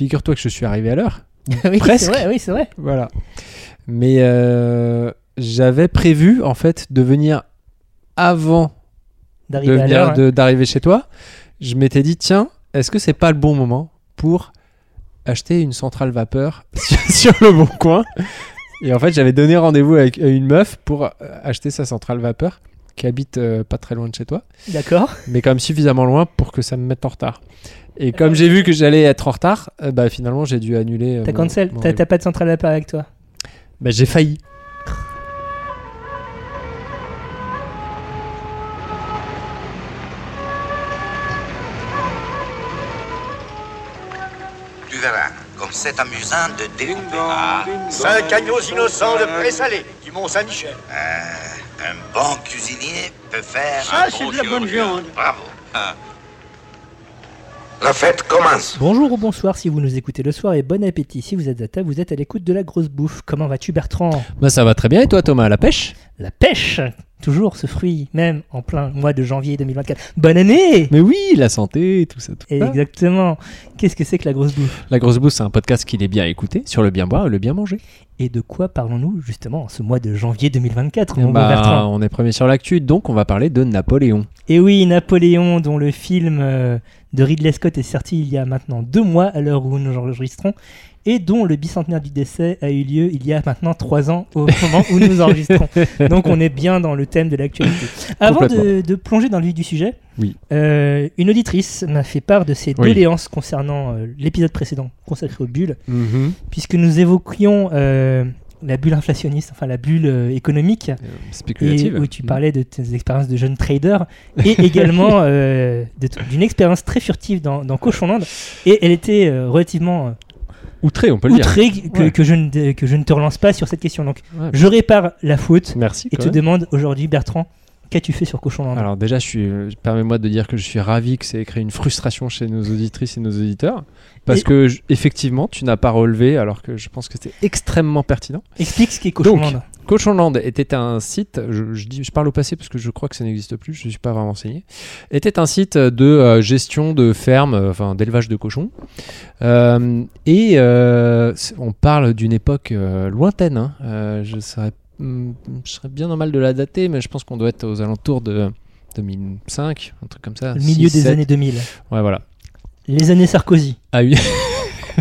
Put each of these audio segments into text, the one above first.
figure-toi que je suis arrivé à l'heure. oui, Presque. c'est vrai, oui, c'est vrai. Voilà. Mais euh, j'avais prévu en fait de venir avant D'arriver hein. d'arriver chez toi. Je m'étais dit tiens, est-ce que c'est pas le bon moment pour acheter une centrale vapeur sur, sur le bon coin? Et en fait, j'avais donné rendez-vous avec une meuf pour euh, acheter sa centrale vapeur qui habite euh, pas très loin de chez toi, D'accord. mais quand même suffisamment loin pour que ça me mette en retard. Et comme j'ai vu que j'allais être en retard, euh, bah finalement j'ai dû annuler. euh, T'as mon- cancel. mon T'as t'as pas de centrale à vapeur avec toi. Bah, j'ai failli. Tu verras, comme c'est amusant de découper. Ah, Cinq agneaux innocents de présalé du Mont-Saint-Michel. euh, un bon cuisinier peut faire Ça, un c'est bon de la bonne viande. Bravo. Ah. La fête commence. Bonjour ou bonsoir si vous nous écoutez le soir et bon appétit. Si vous êtes à table, vous êtes à l'écoute de la grosse bouffe. Comment vas-tu Bertrand? Bah ça va très bien et toi Thomas, la pêche? La pêche Toujours ce fruit, même en plein mois de janvier 2024. Bonne année Mais oui, la santé, tout ça, tout ça. Exactement. Qu'est-ce que c'est que la grosse bouffe? La grosse bouffe, c'est un podcast qu'il est bien écouté sur le bien boire et le bien manger. Et de quoi parlons-nous justement en ce mois de janvier 2024, mon bon Bah, Bertrand? on est premier sur l'actu, donc on va parler de Napoléon. Et oui, Napoléon, dont le film euh, de Ridley Scott est sorti il y a maintenant deux mois à l'heure où nous enregistrons, et dont le bicentenaire du décès a eu lieu il y a maintenant trois ans au moment où nous enregistrons. Donc on est bien dans le thème de l'actualité. Avant de, plonger dans le vif du sujet, Oui. euh, une auditrice m'a fait part de ses Oui. doléances concernant euh, l'épisode précédent consacré aux bulles, Mhm. puisque nous évoquions euh, la bulle inflationniste, enfin la bulle euh, économique, Euh, et Spéculative. où tu Mhm. parlais de tes expériences de jeune trader et également euh, d'une expérience très furtive dans, dans Cochonland et elle était relativement Outré, on peut le dire. outrée que, Ouais. que je ne, que je ne te relance pas sur cette question donc Ouais. je répare la faute Merci. et te même. demande aujourd'hui Bertrand qu'as-tu fait sur Cochonland Alors déjà, je suis, euh, permets-moi de dire que je suis ravi que ça ait créé une frustration chez nos auditrices et nos auditeurs, parce Et- que je- effectivement, tu n'as pas relevé, alors que je pense que c'était extrêmement pertinent. explique ce qu'est Donc, Cochonland Cochonland était un site, je, je dis, je parle au passé parce que je crois que ça n'existe plus, je ne suis pas vraiment renseigné, était un site de euh, gestion de ferme, euh, enfin d'élevage de cochons. Euh, et on parle d'une époque lointaine, hein. Je, serais, hmm, je serais bien normal de la dater, mais je pense qu'on doit être aux alentours de 2005, un truc comme ça. le milieu 6, des 7. années 2000 Ouais, voilà. les années Sarkozy Ah oui.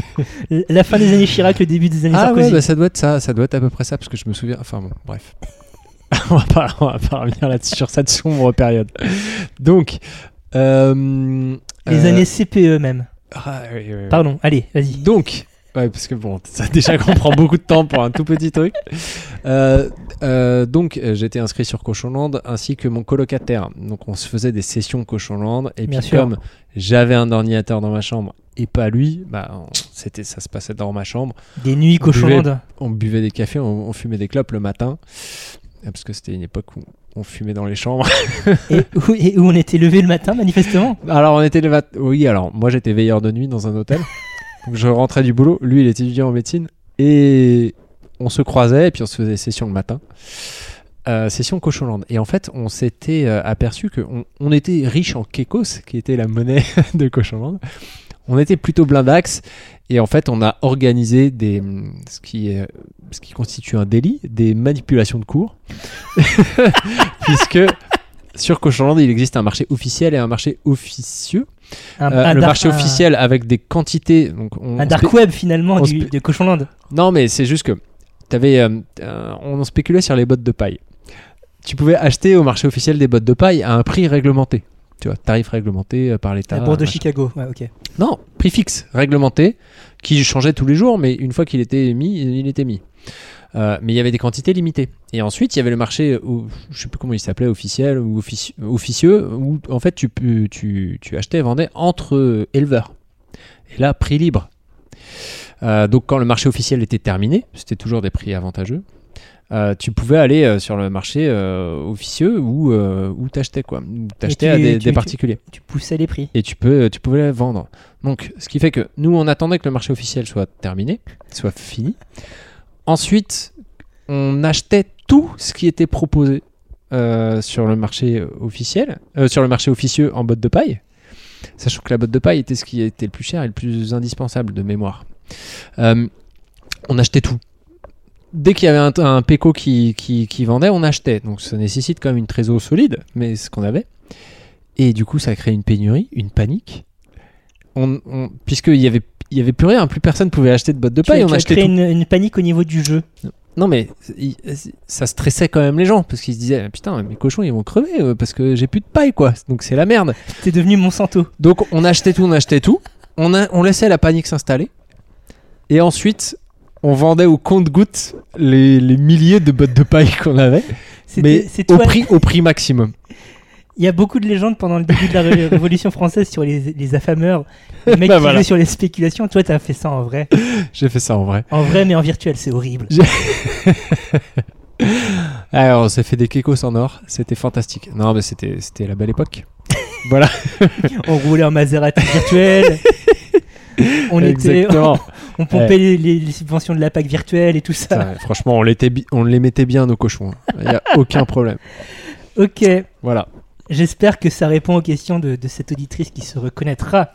La fin des années Chirac le début des années Ah Sarkozy ouais, bah ça doit être ça, ça doit être à peu près ça, parce que je me souviens. Enfin bon, bref. on, va pas, on va pas revenir là sur cette sombre période. Donc, euh, les euh, années CPE même ah, oui, oui, oui. pardon allez vas-y Donc, ouais, parce que bon, ça déjà qu'on prend beaucoup de temps pour un tout petit truc. Euh, euh, donc, j'étais inscrit sur Cochonland ainsi que mon colocataire. Donc, on se faisait des sessions Cochonland. Et Bien puis, sûr. comme j'avais un ordinateur dans ma chambre et pas lui, bah, c'était, ça se passait dans ma chambre. des nuits Cochonland On buvait des cafés, on, on fumait des clopes le matin. Parce que c'était une époque où on fumait dans les chambres. et, où, et où on était levé le matin manifestement? Alors, on était le mat- Oui, alors, moi, j'étais veilleur de nuit dans un hôtel. Donc, je rentrais du boulot. Lui, il était étudiant en médecine. Et on se croisait, et puis on se faisait session le matin. Euh, session Cochonland. Et en fait, on s'était euh, aperçu qu'on on était riche en Kekos, qui était la monnaie de Cochonland. On était plutôt blindax. Et en fait, on a organisé des, ce, qui est, ce qui constitue un délit, des manipulations de cours. Puisque sur Cochonland, il existe un marché officiel et un marché officieux. Un, Euh, un le marché officiel avec des quantités. Donc on, Un on dark web finalement du, de Cochonland. Non, mais c'est juste que t'avais, euh, euh, on en spéculait sur les bottes de paille. Tu pouvais acheter au marché officiel des bottes de paille à un prix réglementé. Tu vois, tarif réglementé euh, par l'État. La bourse de machin. Chicago. Ouais, ok. Non, prix fixe, réglementé, qui changeait tous les jours, mais une fois qu'il était mis, il était mis. Euh, mais il y avait des quantités limitées. Et ensuite, il y avait le marché, euh, je sais plus comment il s'appelait, officiel ou offici- officieux, où en fait tu, pu- tu, tu achetais et vendais entre éleveurs. Et là, prix libre. Euh, donc quand le marché officiel était terminé, c'était toujours des prix avantageux. Euh, tu pouvais aller euh, sur le marché euh, officieux où, où t'achetais quoi, t'achetais à des, tu- des tu- particuliers Tu poussais les prix. et tu peux tu pouvais les vendre. Donc ce qui fait que nous on attendait que le marché officiel soit terminé, soit fini. Ensuite, on achetait tout ce qui était proposé sur le marché officiel, sur le marché officieux en botte de paille. Sachant que la botte de paille était ce qui était le plus cher et le plus indispensable de mémoire. On achetait tout. Dès qu'il y avait un, un péco qui, qui, qui vendait, on achetait. Donc ça nécessite quand même une trésor solide, mais ce qu'on avait. Et du coup, ça a créé une pénurie, une panique. On, on- Puisqu'il y avait, il y avait plus rien, plus personne pouvait acheter de bottes de paille, on tu achetait créé une, une panique au niveau du jeu. Non mais ça stressait quand même les gens parce qu'ils se disaient putain mes cochons ils vont crever euh, parce que j'ai plus de paille quoi donc c'est la merde T'es devenu Monsanto. donc on achetait tout on achetait tout on, a, on laissait la panique s'installer et ensuite on vendait au compte-gouttes les, les milliers de bottes de paille qu'on avait mais C'est au prix au prix maximum Il y a beaucoup de légendes pendant le début de la Ré- Révolution française sur les, les affameurs, les mecs Bah qui voilà. jouent sur les spéculations. Toi, t'as fait ça en vrai. j'ai fait ça en vrai En vrai, mais en virtuel, c'est horrible. alors on s'est fait des kékos en or c'était fantastique non mais c'était la belle époque voilà On roulait en Maserati virtuel. On, était, exactement on pompait les, les- les subventions de la PAC virtuelle et tout ça. Franchement on, les mettait bien nos cochons il n'y a aucun problème Ok. voilà J'espère que ça répond aux questions de, de cette auditrice qui se reconnaîtra.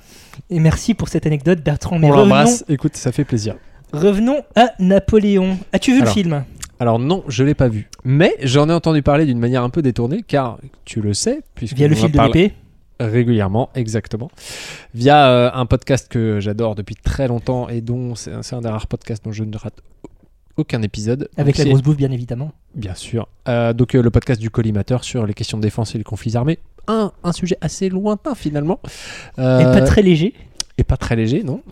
Et merci pour cette anecdote, Bertrand. Mais on revenons, l'embrasse. Écoute, ça fait plaisir. revenons à Napoléon. As-tu vu Alors. le film? Alors non, je l'ai pas vu, mais j'en ai entendu parler d'une manière un peu détournée, car tu le sais, puisque Via le fil de l'épée régulièrement, exactement, via euh, un podcast que j'adore depuis très longtemps et dont c'est un des rares podcasts dont je ne rate aucun épisode. Avec Donc, la grosse bouffe, bien évidemment. Bien sûr. Euh, donc euh, le podcast du collimateur sur les questions de défense et les conflits armés. Un, un sujet assez lointain finalement. Et pas très léger. et pas très léger, non.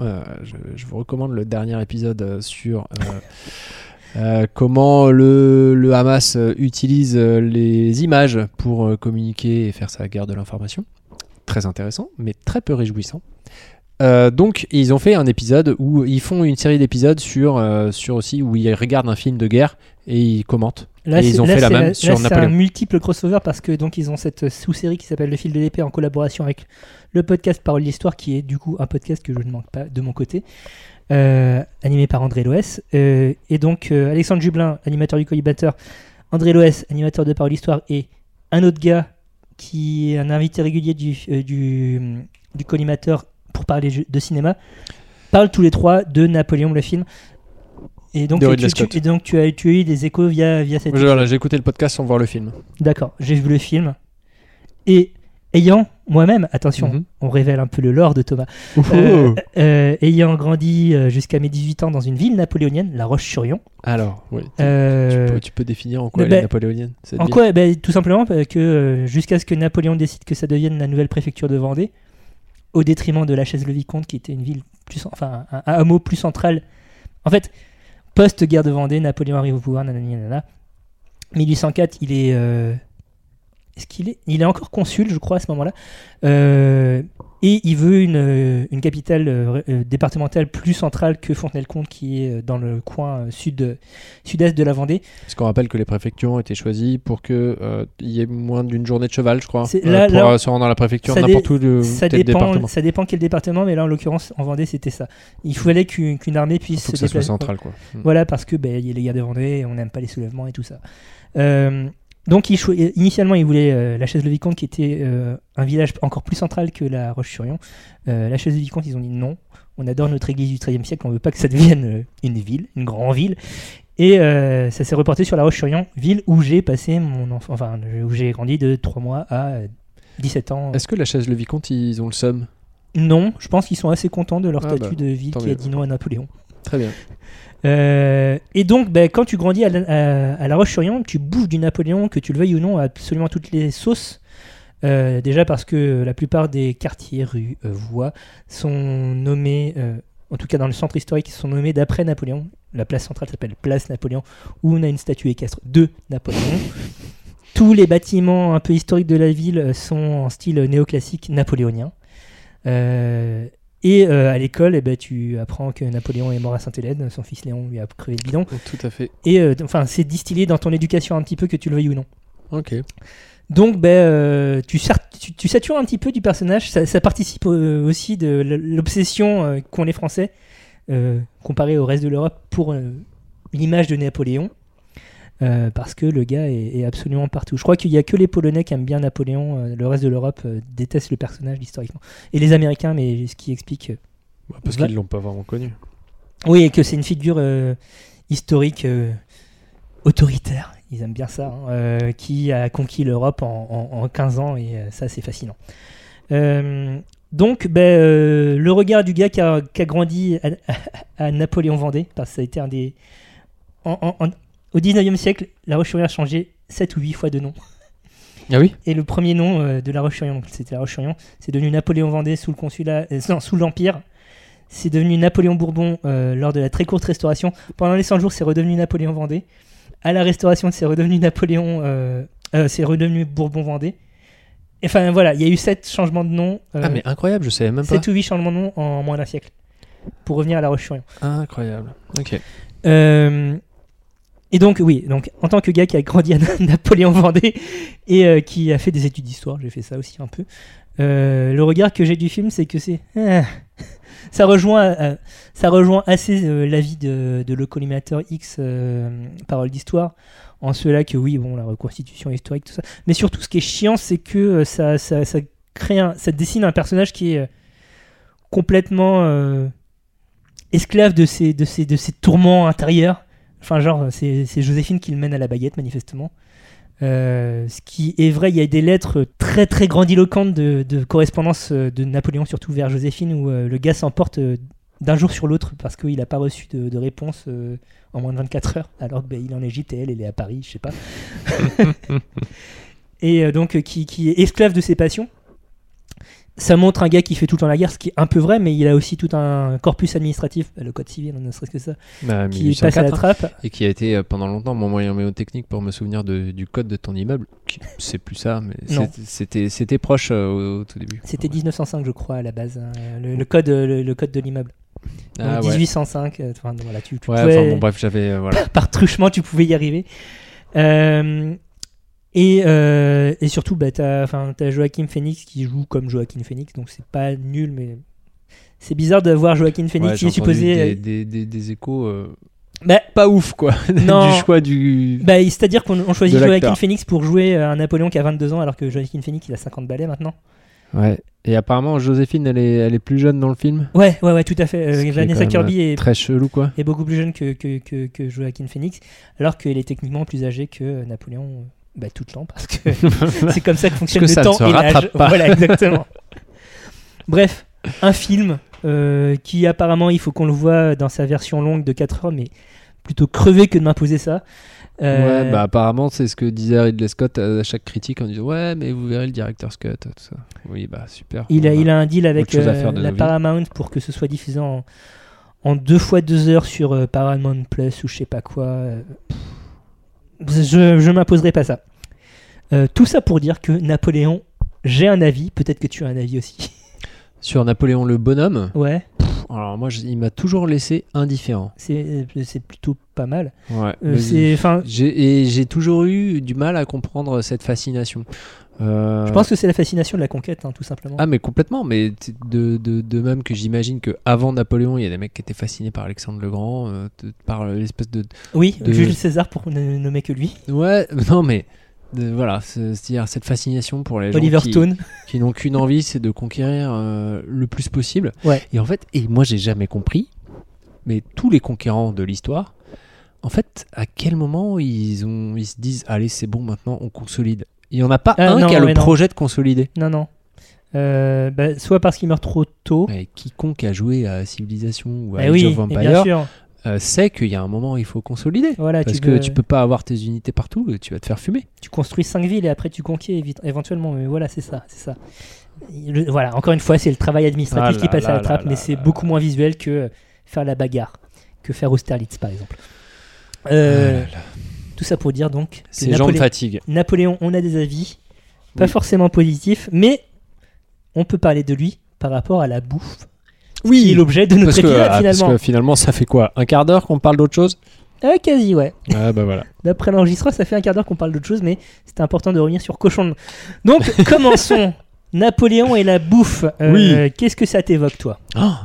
Je, je vous recommande le dernier épisode sur euh, comment le, le Hamas euh, utilise euh, les images pour communiquer et faire sa guerre de l'information. Très intéressant, mais très peu réjouissant. Euh, donc ils ont fait un épisode où ils font une série d'épisodes sur, euh, sur aussi où ils regardent un film de guerre et ils commentent. Là, Et ils c'est- ont là, fait la même là, sur c'est un multiple crossover parce que donc ils ont cette sous-série qui s'appelle Le fil de l'épée en collaboration avec le podcast Parole d'Histoire qui est du coup un podcast que je ne manque pas de mon côté, euh, animé par André Loès. Et donc Alexandre Jublin, animateur du collimateur, André Loès, animateur de Parole d'Histoire et un autre gars qui est un invité régulier du, euh, du, du collimateur pour parler de cinéma, parlent tous les trois de Napoléon le film. Et donc, De tu, et donc tu, as, tu as eu des échos via, via cette voilà, J'ai écouté le podcast sans voir le film. D'accord, j'ai vu le film. Et ayant moi-même, attention, Mhm. on révèle un peu le lore de Thomas. Euh, euh, ayant grandi euh, jusqu'à mes 18 ans dans une ville napoléonienne, La Roche-sur-Yon. Alors, oui. euh, tu, peux, tu peux définir en quoi elle est ben, napoléonienne cette en ville quoi Ben, Tout simplement parce que jusqu'à ce que Napoléon décide que ça devienne la nouvelle préfecture de Vendée, au détriment de la Chaise-le-Vicomte, qui était une ville plus, enfin un, un hameau plus central. En fait, post-guerre de Vendée, Napoléon arrive au pouvoir, nanana. 1804, il est. Est-ce qu'il est Il est encore consul, je crois, à ce moment-là. Euh, et il veut une, une capitale euh, euh, départementale plus centrale que Fontenay-le-Comte, qui est dans le coin sud, sud-est de la Vendée. Parce qu'on rappelle que les préfectures ont été choisies pour que euh, il y ait moins d'une journée de cheval, je crois, là- pour là, se rendre dans la préfecture, n'importe où de ça tel dépend, département. ça dépend quel département, mais là en l'occurrence en Vendée c'était ça. Il fallait qu'une armée puisse faut que se ça soit central, quoi. Mm. Voilà, parce que ben, il y a les guerres de Vendée, on n'aime pas les soulèvements et tout ça. Euh, donc il initialement il voulait euh, la chaise de Vicomte qui était euh, un village encore plus central que la Roche-sur-Yon. Euh, la chaise de Vicomte ils ont dit non, on adore notre église du XIIIe siècle, on veut pas que ça devienne une ville, une grande ville. Et ça s'est reporté sur la Roche-sur-Yon, ville où j'ai passé mon enfant, enfin où j'ai grandi de 3 mois à euh, 17 ans. Est-ce que la chaise le vicomte, ils ont le somme Non, je pense qu'ils sont assez contents de leur Ah statut bah, de ville qui a dit non à Napoléon. Très bien. Euh, et donc, ben, quand tu grandis à la, à- à La Roche-sur-Yon, tu bouffes du Napoléon, que tu le veuilles ou non, à absolument toutes les sauces. Euh, déjà parce que la plupart des quartiers, rues, euh, voies sont nommés, euh, en tout cas dans le centre historique, sont nommés d'après Napoléon. La place centrale s'appelle Place Napoléon, où on a une statue équestre de Napoléon. Tous les bâtiments un peu historiques de la ville sont en style néoclassique napoléonien. Euh, et euh, à l'école, eh ben, tu apprends que Napoléon est mort à Sainte-Hélène, son fils Léon lui a crevé le bidon. Tout à fait. Et euh, enfin, c'est distillé dans ton éducation un petit peu, que tu le veuilles ou non. Ok. Donc, ben, euh, tu, sar- tu, tu satures un petit peu du personnage. Ça, ça participe aussi de l'obsession qu'ont les Français, comparé au reste de l'Europe, pour l'image de Napoléon. Euh, parce que le gars est, est absolument partout. Je crois qu'il y a que les Polonais qui aiment bien Napoléon, euh, le reste de l'Europe euh, déteste le personnage historiquement. Et les Américains, mais ce qui explique. Bah, parce qu'ils l'ont pas vraiment connu. Oui, et que c'est une figure historique autoritaire, ils aiment bien ça, hein, qui a conquis l'Europe en, en- en 15 ans, et ça, c'est fascinant. Donc, ben, euh, le regard du gars qui a, qui a grandi à, à Napoléon Vendée, parce que ça a été un des. en- en- en- au 19e siècle, La Roche-sur-Yon a changé 7 ou 8 fois de nom. Ah oui? Et le premier nom euh, de La Roche-sur-Yon, donc c'était La Roche-sur-Yon, c'est devenu Napoléon Vendée sous le consulat, euh, non, sous l'Empire. C'est devenu Napoléon Bourbon euh, lors de la très courte restauration. Pendant les 100 jours, c'est redevenu Napoléon Vendée. À la restauration, c'est redevenu Napoléon, c'est redevenu Bourbon Vendée. Enfin voilà, il y a eu 7 changements de nom, Ah, mais incroyable, je savais même pas. 7 ou 8 changements de nom en moins d'un siècle. Pour revenir à La Roche-sur-Yon. Incroyable. Ok. Euh, et donc, oui, donc en tant que gars qui a grandi à Napoléon Vendée et euh, qui a fait des études d'histoire, j'ai fait ça aussi un peu. euh, le regard que j'ai du film, c'est que c'est. ah, ça, rejoint, euh, ça rejoint assez l'avis de, de le collimateur X, Parole d'Histoire, en cela que oui, bon, la reconstitution historique, tout ça. Mais surtout, ce qui est chiant, c'est que ça, ça, ça crée un- ça dessine un personnage qui est complètement esclave de ses, de, ses, de ses tourments intérieurs. Enfin, genre, c'est Joséphine qui le mène à la baguette, manifestement. Euh, ce qui est vrai, il y a des lettres très très grandiloquentes de, de correspondance euh, de Napoléon, surtout vers Joséphine, où euh, le gars s'emporte euh, d'un jour sur l'autre parce qu'il n'a pas reçu de, de réponse en moins de 24 heures, alors qu'il est en Égypte et elle, elle est à Paris, je sais pas. et donc, qui, qui est esclave de ses passions. Ça montre un gars qui fait tout le temps la guerre, ce qui est un peu vrai, mais il a aussi tout un corpus administratif, le code civil, ne serait-ce que ça, Bah, qui passe à la 1804, hein. trappe. Et qui a été euh, pendant longtemps mon moyen mémotechnique pour me souvenir de- du code de ton immeuble. qui- C'est plus ça, mais c'était proche euh, au, au tout début. C'était Ouais. 1905, je crois, à la base, hein, le, le code, le, le code de l'immeuble. Donc Ah, ouais. 1805, euh, enfin, voilà, tu, tu Ouais, pouvais- enfin bon, bref, j'avais. euh, voilà. par truchement, tu pouvais y arriver. Euh, et, euh, et surtout, bah, t'as t'as Joaquin Phoenix qui joue comme Joaquin Phoenix, donc c'est pas nul, mais c'est bizarre de voir Joaquin Phoenix Ouais, qui est supposé. Des, des, des- des échos euh, Bah, pas ouf, quoi. Non. du choix du. bah, C'est-à-dire qu'on on choisit De l'acteur. Joaquin Phoenix pour jouer euh, un Napoléon qui a 22 ans, alors que Joaquin Phoenix il a 50 balais maintenant. Ouais. Et apparemment, Joséphine, elle est, elle est plus jeune dans le film. Ouais, ouais, ouais, tout à fait. Euh, est Vanessa même, Kirby est, Très chelou, quoi. est beaucoup plus jeune que, que, que, que Joaquin Phoenix, alors qu'elle est techniquement plus âgée que Napoléon. Bah, tout le temps, parce que c'est comme ça que fonctionne que le ça temps se et l'âge. rattrape pas. Voilà, exactement. Bref, un film euh, qui apparemment, il faut qu'on le voit dans sa version longue de 4 heures, mais plutôt crevé que de m'imposer ça. Euh, Ouais, bah apparemment, c'est ce que disait Ridley Scott à chaque critique en disant Ouais, mais vous verrez le tout ça. Oui, bah super. il, a, il a un deal avec euh, la. Paramount pour que ce soit diffusé en, en deux fois deux heures sur Paramount Plus ou je sais pas quoi. pff, je je m'imposerai pas ça. Euh, tout ça pour dire que Napoléon, j'ai un avis, peut-être que tu as un avis aussi. Sur Napoléon le bonhomme, ouais, alors moi, je- il m'a toujours laissé indifférent. c'est c'est plutôt pas mal. Ouais. Euh, Et j'ai toujours eu du mal à comprendre cette fascination. Euh, je pense que c'est la fascination de la conquête, hein, tout simplement. Ah mais complètement, mais de, de, de même que j'imagine que avant Napoléon, il y a des mecs qui étaient fascinés par Alexandre le Grand, euh, de- par l'espèce de... oui, de- Jules César pour ne nommer que lui. Ouais, non mais... de- voilà, c'est- c'est-à-dire cette fascination pour les gens Oliver qui, Stone. qui n'ont qu'une envie, c'est de conquérir euh, le plus possible. Ouais. Et en fait, et moi j'ai jamais compris, mais tous les conquérants de l'histoire, en fait, à quel moment ils, ont, ils se disent, allez c'est bon maintenant, on consolide. Il n'y en a pas Ah, un non, qui a le non. projet de consolider. Non, non. Euh, bah, soit parce qu'il meurt trop tôt. Quiconque a joué à Civilization ou à Eh Age oui, of sûr. Euh, sait qu'il y a un moment où il faut consolider. Voilà, Parce tu, que peux- tu peux pas avoir tes unités partout, et tu vas te faire fumer. tu construis 5 villes et après tu conquiers éventuellement. Mais voilà, c'est ça, c'est ça. Le- voilà, encore une fois, c'est le travail administratif Ah qui là passe à la trappe, là mais c'est beaucoup moins visuel que faire la bagarre, que faire Austerlitz par exemple. Euh, Ah tout ça pour dire donc Ces gens me fatiguent. Napoléon, on a des avis, pas Oui. forcément positifs, mais on peut parler de lui par rapport à la bouffe. Oui, qui est l'objet de notre parce que, épisode ah, parce finalement. que finalement, ça fait quoi Un quart d'heure qu'on parle d'autre chose Ah, quasi, ouais. Ah bah voilà. D'après l'enregistreur, ça fait un quart d'heure qu'on parle d'autre chose, mais c'était important de revenir sur Cochon. Donc, commençons. Napoléon et la bouffe. Euh, Oui. Qu'est-ce que ça t'évoque, toi?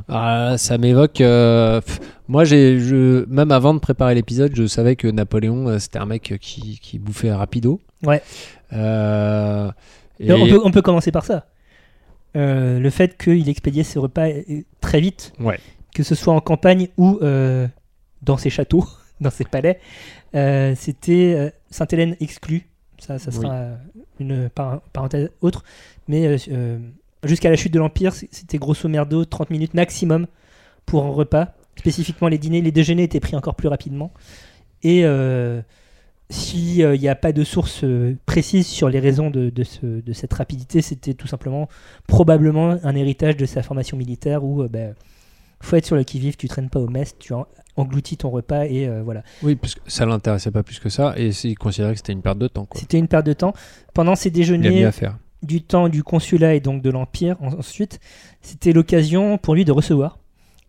Ah, ça m'évoque. euh, Moi, j'ai, je, même avant de préparer l'épisode, je savais que Napoléon, euh, c'était un mec qui, qui bouffait rapido. Ouais. Et- On, peut, on peut commencer par ça. Euh, le fait qu'il expédiait ses repas euh, très vite, Ouais. que ce soit en campagne ou euh, dans ses châteaux, dans ses palais, euh, c'était Sainte-Hélène exclue. Ça, ça sera une par- parenthèse autre. Mais jusqu'à la chute de l'Empire, c'était grosso merdo 30 minutes maximum pour un repas. Spécifiquement les dîners, les déjeuners étaient pris encore plus rapidement. Et s'il n'y a pas de source euh, précise sur les raisons de, de ce- de cette rapidité, c'était tout simplement probablement un héritage de sa formation militaire où euh, ben, faut être sur le qui-vive, tu traînes pas au mess, tu en- engloutis ton repas et euh, voilà. Oui, parce que ça l'intéressait pas plus que ça, et il considérait que c'était une perte de temps. C'était une perte de temps. Pendant Il a mieux déjeuners à faire. du temps du consulat et donc de l'Empire en- ensuite, c'était l'occasion pour lui de recevoir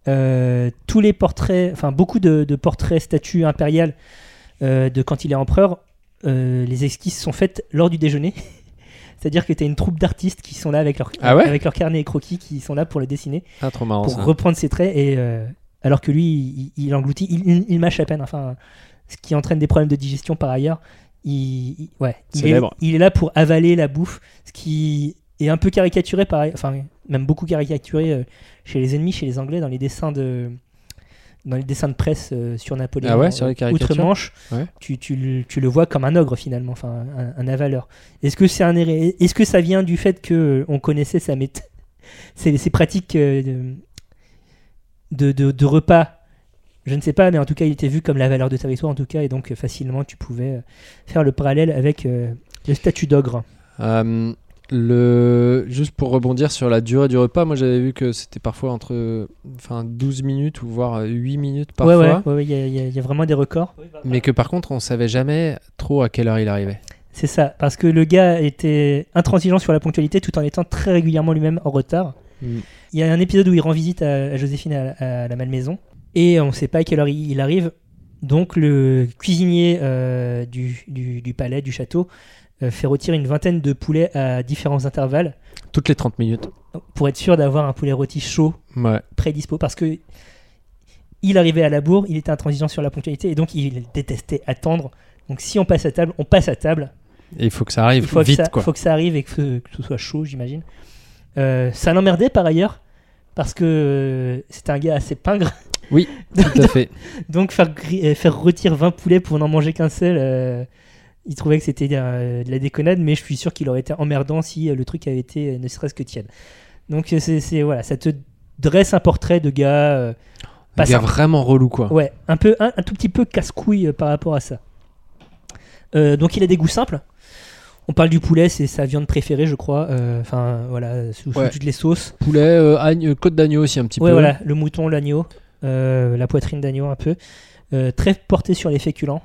euh, tous les portraits, enfin beaucoup de, de portraits, statues impériales euh, de quand il est empereur. euh, les esquisses sont faites lors du déjeuner. C'est-à-dire que tu as une troupe d'artistes qui sont là avec leur, Ah ouais avec leur carnet et croquis, qui sont là pour le dessiner, Ah, trop marrant pour ça. reprendre ses traits. Et, euh, alors que lui, il, il engloutit, il, mâche à peine. Enfin, ce qui entraîne des problèmes de digestion par ailleurs. Il, il- ouais, est, il est là pour avaler la bouffe, ce qui est un peu caricaturé, par, enfin, même beaucoup caricaturé euh, chez les ennemis, chez les Anglais, dans les dessins de, dans les dessins de presse euh, sur Napoléon. Ah ouais, sur les caricatures Outre-Manche, Ouais. tu, tu, le- tu le vois comme un ogre finalement, enfin un, un avaleur. Est-ce que c'est un Est-ce que ça vient du fait que euh, on connaissait sa méthode, ses, ses pratiques euh, de, de, de repas Je ne sais pas, mais en tout cas, il était vu comme la valeur de territoire en tout cas, et donc euh, facilement tu pouvais euh, faire le parallèle avec euh, le statut d'ogre. Euh, le... Juste pour rebondir sur la durée du repas, moi j'avais vu que c'était parfois entre enfin, 12 minutes ou voire 8 minutes Ouais, parfois. ouais, ouais, ouais, il y, a- y y vraiment des records. Mais que par contre on savait jamais trop à quelle heure il arrivait. C'est ça, parce que le gars était intransigeant sur la ponctualité tout en étant très régulièrement lui-même en retard. Mm. Il y a un épisode où il rend visite à, Joséphine à, à la Malmaison et on ne sait pas à quelle heure il, arrive. Donc le cuisinier euh, du, du- du palais, du château, euh, fait rôtir une vingtaine de poulets à différents intervalles Toutes les 30 minutes. pour être sûr d'avoir un poulet rôti chaud Ouais. prédispo parce que il arrivait à la bourre, il était intransigeant sur la ponctualité et donc il détestait attendre. Donc si on passe à table, on passe à table. Et il faut que ça arrive Il faut vite que ça, quoi. faut que ça arrive et que, que ce soit chaud, j'imagine. Euh, ça l'emmerdait par ailleurs parce que euh, c'était un gars assez pingre. Tout à fait. Donc faire, euh, faire retirer 20 poulets pour n'en manger qu'un seul, euh, il trouvait que c'était euh, de la déconnade, mais je suis sûr qu'il aurait été emmerdant si euh, le truc avait été euh, ne serait-ce que tiède. Donc c'est voilà, ça te dresse un portrait de gars pas gars simple. vraiment relou quoi. Ouais, un, peu, un, un tout petit peu casse-couille par rapport à ça. Donc il a des goûts simples. On parle du poulet, c'est sa viande préférée, je crois. Enfin, voilà, sous, Ouais. toutes les sauces. Poulet, agne- côte d'agneau aussi un petit Ouais, peu. voilà, le mouton, l'agneau, la poitrine d'agneau un peu. Très porté sur les féculents.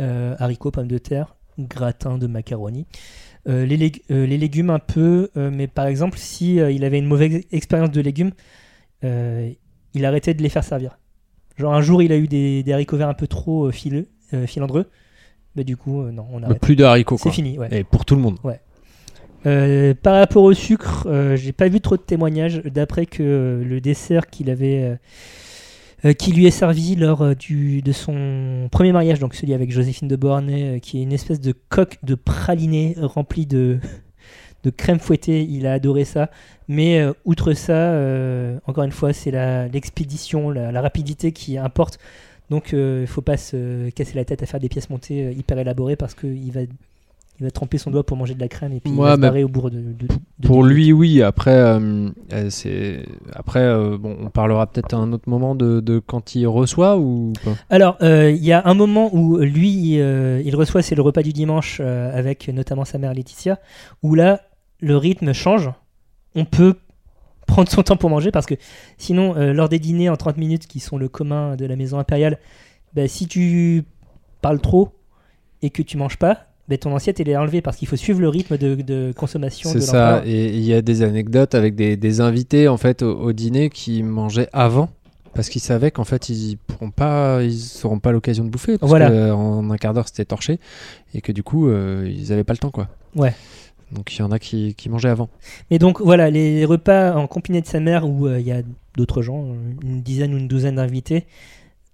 Euh, haricots, pommes de terre, gratin de macaroni. Euh, les, lég- euh, les légumes un peu, euh, mais par exemple, si il avait une mauvaise expérience de légumes, il arrêtait de les faire servir. Genre un jour, il a eu des, des haricots verts un peu trop fileux, filandreux. Bah, du coup, non, on Mais arrête. plus de haricots C'est fini, ouais. Et pour tout le monde. Par rapport au sucre, j'ai pas vu trop de témoignages d'après que le dessert qu'il avait, euh, qui lui est servi lors euh, du, de son premier mariage, donc celui avec Joséphine de Beauharnais, euh, qui est une espèce de coque de praliné remplie de, de crème fouettée, il a adoré ça. Mais outre ça, encore une fois, c'est la- l'expédition, la, la rapidité qui importe. Donc il faut pas se casser la tête à faire des pièces montées hyper élaborées parce qu'il va il va tremper son doigt pour manger de la crème et puis il Ouais, va se barrer au bout de, de- de Pour lui, oui. Après, euh, euh, c'est après, euh, bon, on parlera peut-être à un autre moment de, quand il reçoit ou pas. Alors, euh, il y a un moment où lui, il reçoit, c'est le repas du dimanche avec notamment sa mère Laetitia, où là, le rythme change. On peut prendre son temps pour manger parce que sinon, lors des dîners en 30 minutes qui sont le commun de la maison impériale, bah, si tu parles trop et que tu manges pas, bah, ton assiette elle est enlevée parce qu'il faut suivre le rythme de, de consommation C'est ça. Et il y a des anecdotes avec des, des invités en fait au, au dîner qui mangeaient avant parce qu'ils savaient qu'en fait ils pourront pas, ils n'auront pas l'occasion de bouffer parce Voilà. que, euh, en un quart d'heure c'était torché et que du coup euh, ils avaient pas le temps quoi. Ouais. Donc il y en a qui, qui mangeaient avant. Et donc voilà, les repas en compagnie de sa mère où euh, il y a d'autres gens, une dizaine ou une douzaine d'invités,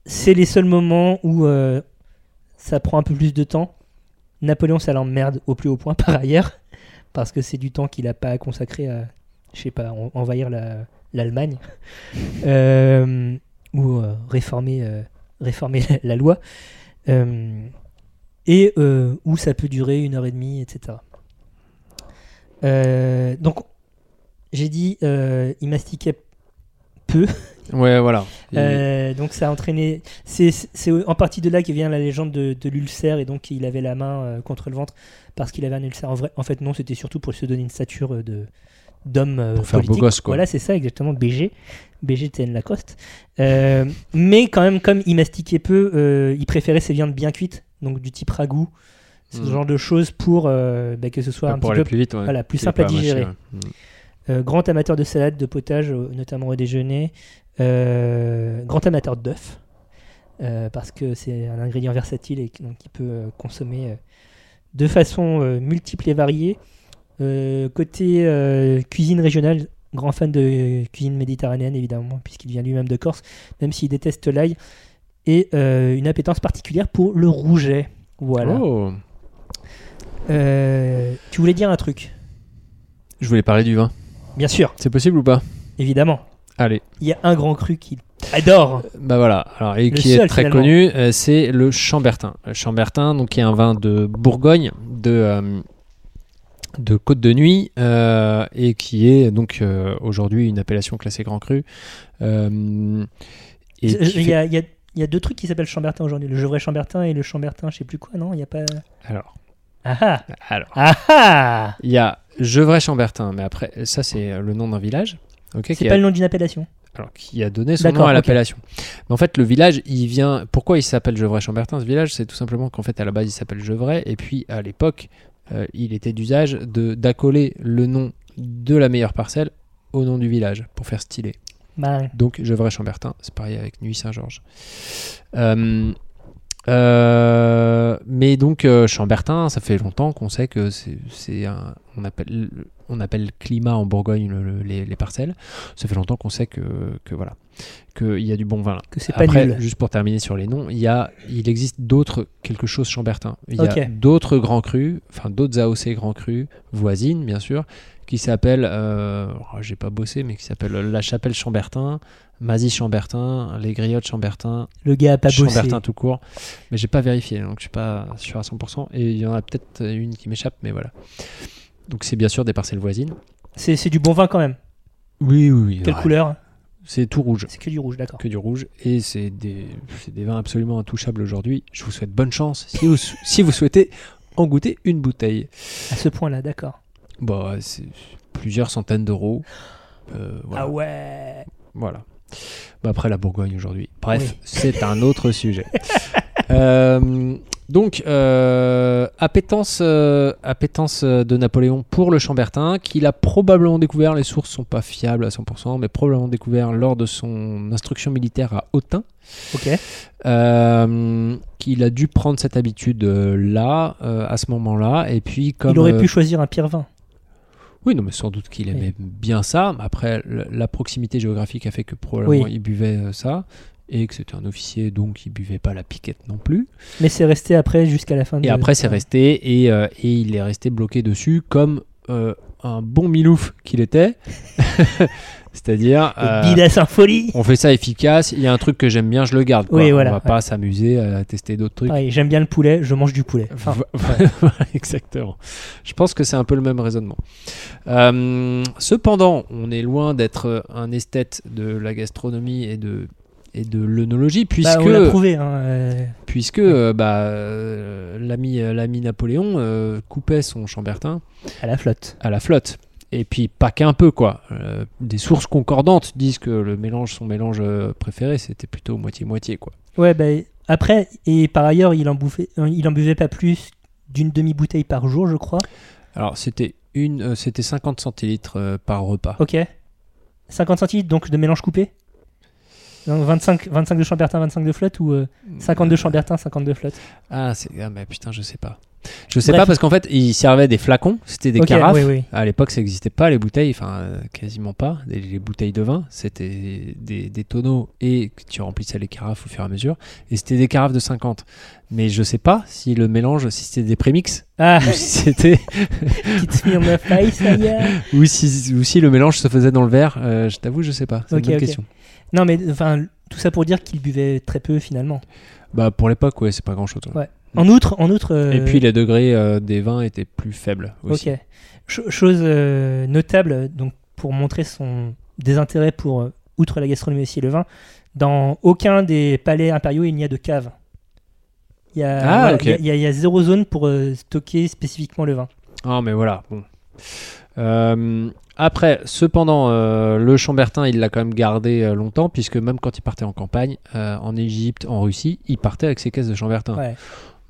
c'est les seuls moments où euh, ça prend un peu plus de temps. Napoléon, ça l'emmerde au plus haut point par ailleurs, parce que c'est du temps qu'il n'a pas consacré à, je sais pas, en- envahir la- l'Allemagne Euh, ou euh, réformer, euh, réformer la loi, Euh, et où ça peut durer une heure et demie, etc. Donc, j'ai dit, il mastiquait peu. Ouais, voilà. Euh, donc ça a entraîné. C'est en partie de là que vient la légende de, de l'ulcère et donc il avait la main euh, contre le ventre parce qu'il avait un ulcère. En vrai, en fait non, c'était surtout pour se donner une stature euh, de d'homme euh, Pour faire beau politique. gosse, quoi. Voilà, c'est ça exactement. BG, BG TN Lacoste. Mais quand même, comme il mastiquait peu, il préférait ses viandes bien cuites, donc du type ragoût, ce Mhm. genre de choses pour bah, que ce soit un pour petit aller peu plus vite, ouais. voilà, plus simple à digérer. ouais. Euh, grand amateur de salade, de potage, euh, notamment au déjeuner. Euh, grand amateur d'œufs, euh, parce que c'est un ingrédient versatile et qui- donc qui peut euh, consommer de façon multiple et variée. Côté cuisine régionale, grand fan de cuisine méditerranéenne évidemment, puisqu'il vient lui-même de Corse, même s'il déteste l'ail, et euh, une appétence particulière pour le rouget. Voilà. Oh, Euh, tu voulais dire un truc? Je voulais parler du vin. Bien sûr, C'est possible ou pas? Évidemment. Allez. Il y a un grand cru qu'il adore. Bah voilà, alors, et Le qui est très finalement. connu, euh, c'est le Chambertin. Le Chambertin, donc, qui est un vin de Bourgogne, de, euh, de Côte de Nuit, euh, et qui est donc euh, aujourd'hui une appellation classée Grand Cru. Euh, et Il qui y, a, y a- y a deux trucs qui s'appellent Chambertin aujourd'hui. Le Gevrey Chambertin et le Chambertin, je sais plus quoi, non? Il y a pas. Alors, Ah ah alors, Ah ah il y a Gevrey Chambertin, mais après, ça c'est le nom d'un village. Ok, C'est qui pas a- le nom d'une appellation. alors, qui a donné son nom à l'appellation. Mais en fait, le village, il vient. Pourquoi il s'appelle Gevrey-Chambertin ce village? C'est tout simplement qu'en fait, à la base, il s'appelle Gevrey, et puis à l'époque, euh, il était d'usage de d'accoler le nom de la meilleure parcelle au nom du village pour faire stylé. Bah, Donc Gevrey-Chambertin, c'est pareil avec Nuit-Saint-Georges. Euh, euh, mais donc euh, Chambertin, ça fait longtemps qu'on sait que c'est un, on appelle on appelle climat en Bourgogne le- le- les, les parcelles. Ça fait longtemps qu'on sait que, que voilà qu'il y a du bon vin là. que c'est pas Après, nul. juste pour terminer sur les noms, il y a, il existe d'autres quelque chose Chambertin. Il y a d'autres grands crus, enfin d'autres AOC grands crus voisines bien sûr, qui s'appellent, euh, oh, j'ai pas bossé, mais qui s'appellent la Chapelle Chambertin, Mazie Chambertin, les Griottes Chambertin, Le gars a pas bossé. Chambertin tout court. Mais j'ai pas vérifié, donc je suis pas sûr à 100%. Et il y en a peut-être une qui m'échappe, mais voilà. Donc c'est bien sûr des parcelles voisines. C'est du bon vin quand même. Oui, oui, oui. Quelle ouais. couleur? C'est tout rouge. C'est que du rouge, d'accord. que du rouge et c'est des, des vins absolument intouchables aujourd'hui. Je vous souhaite bonne chance si vous, si vous souhaitez en goûter une bouteille. À ce point-là, d'accord. Bon, c'est plusieurs centaines d'euros. Euh, voilà. Ah ouais voilà. Bah, après la Bourgogne aujourd'hui. Bref, Oui. c'est un autre sujet. Euh, donc, euh, appétence, euh, appétence de Napoléon pour le Chambertin, qu'il a probablement découvert, les sources sont pas fiables à 100%, mais probablement découvert lors de son instruction militaire à Autun. Ok. Euh, qu'il a dû prendre cette habitude là, à ce moment-là, et puis comme Il aurait pu choisir un pire vin. Oui, non, mais sans doute qu'il aimait bien ça. Après, la, proximité géographique a fait que probablement Oui. il buvait euh, ça, et que c'était un officier, donc il buvait pas la piquette non plus. Mais c'est resté après jusqu'à la fin de Et après, c'est resté, et, euh, et il est resté bloqué dessus comme euh, un bon milouf qu'il était. C'est-à-dire, euh, Symphonie on fait ça efficace. Il y a un truc que j'aime bien, je le garde. quoi. Oui, voilà, on va ouais. pas s'amuser à tester d'autres trucs. J'aime bien le poulet, je mange du poulet. Enfin, Exactement. Je pense que c'est un peu le même raisonnement. Euh, cependant, on est loin d'être un esthète de la gastronomie et de et de l'œnologie, puisque bah, on l'a prouvé. Hein, euh, puisque bah, euh, l'ami l'ami Napoléon euh, coupait son chambertin à la flotte. à la flotte. Et puis pas qu'un peu quoi. Euh, des sources concordantes disent que le mélange, son mélange euh, préféré, c'était plutôt moitié moitié quoi. Ouais, bah, après, et par ailleurs, il en, bouffait, euh, il en buvait pas plus d'une demi-bouteille par jour, je crois. Alors c'était une, euh, c'était 50 centilitres euh, par repas. Ok. 50 centilitres, donc de mélange coupé? Donc 25, 25 de Chambertin, 25 de flotte ou euh, 50 de Chambertin, 50 de flotte? Ah, c'est ah, mais putain, je sais pas. Je sais Bref. pas parce qu'en fait, ils servaient des flacons, c'était des carafes. oui, oui. À l'époque, ça n'existait pas les bouteilles, enfin euh, quasiment pas. Les, les bouteilles de vin, c'était des, des tonneaux et tu remplissais les carafes au fur et à mesure. Et c'était des carafes de 50. Mais je sais pas si le mélange, si c'était des prémix Ah, ou si c'était ou si, ou si le mélange se faisait dans le verre. Euh, je t'avoue, je sais pas. C'est une bonne ok. question. Non, mais enfin, tout ça pour dire qu'il buvait très peu finalement. Bah pour l'époque, ouais, c'est pas grand chose. Ouais. En outre, en outre. euh, Et puis les degrés euh, des vins étaient plus faibles aussi. Ok. Ch- chose euh, notable, donc pour montrer son désintérêt pour euh, outre la gastronomie aussi le vin, dans aucun des palais impériaux il n'y a de cave. Il y a, Ah, voilà, il y a- il y zéro zone pour euh, stocker spécifiquement le vin. Ah, mais voilà, bon. Euh, après, cependant, euh, le Chambertin, il l'a quand même gardé euh, longtemps, puisque même quand il partait en campagne, euh, en Égypte, en Russie, il partait avec ses caisses de Chambertin. Ouais.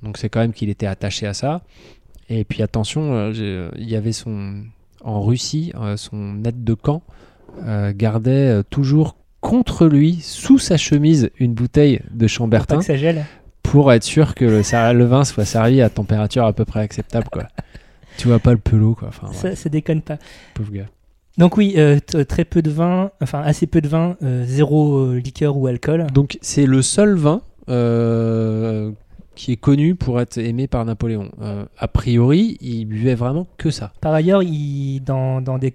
Donc c'est quand même qu'il était attaché à ça. Et puis attention, euh, j'ai- il y avait son. En Russie, euh, son aide de camp euh, gardait euh, toujours contre lui, sous sa chemise, une bouteille de pas Chambertin que ça gèle. pour être sûr que le, ça- le vin soit servi à température à peu près acceptable. Quoi. tu vois pas le pelot, quoi. Enfin, Ça, ouais, ça déconne pas. pauvre gars. Donc oui, euh, très peu de vin, enfin assez peu de vin, euh, zéro euh, liqueur ou alcool. Donc c'est le seul vin euh, qui est connu pour être aimé par Napoléon. Euh, a priori, il buvait vraiment que ça. Par ailleurs, il, dans, dans, des,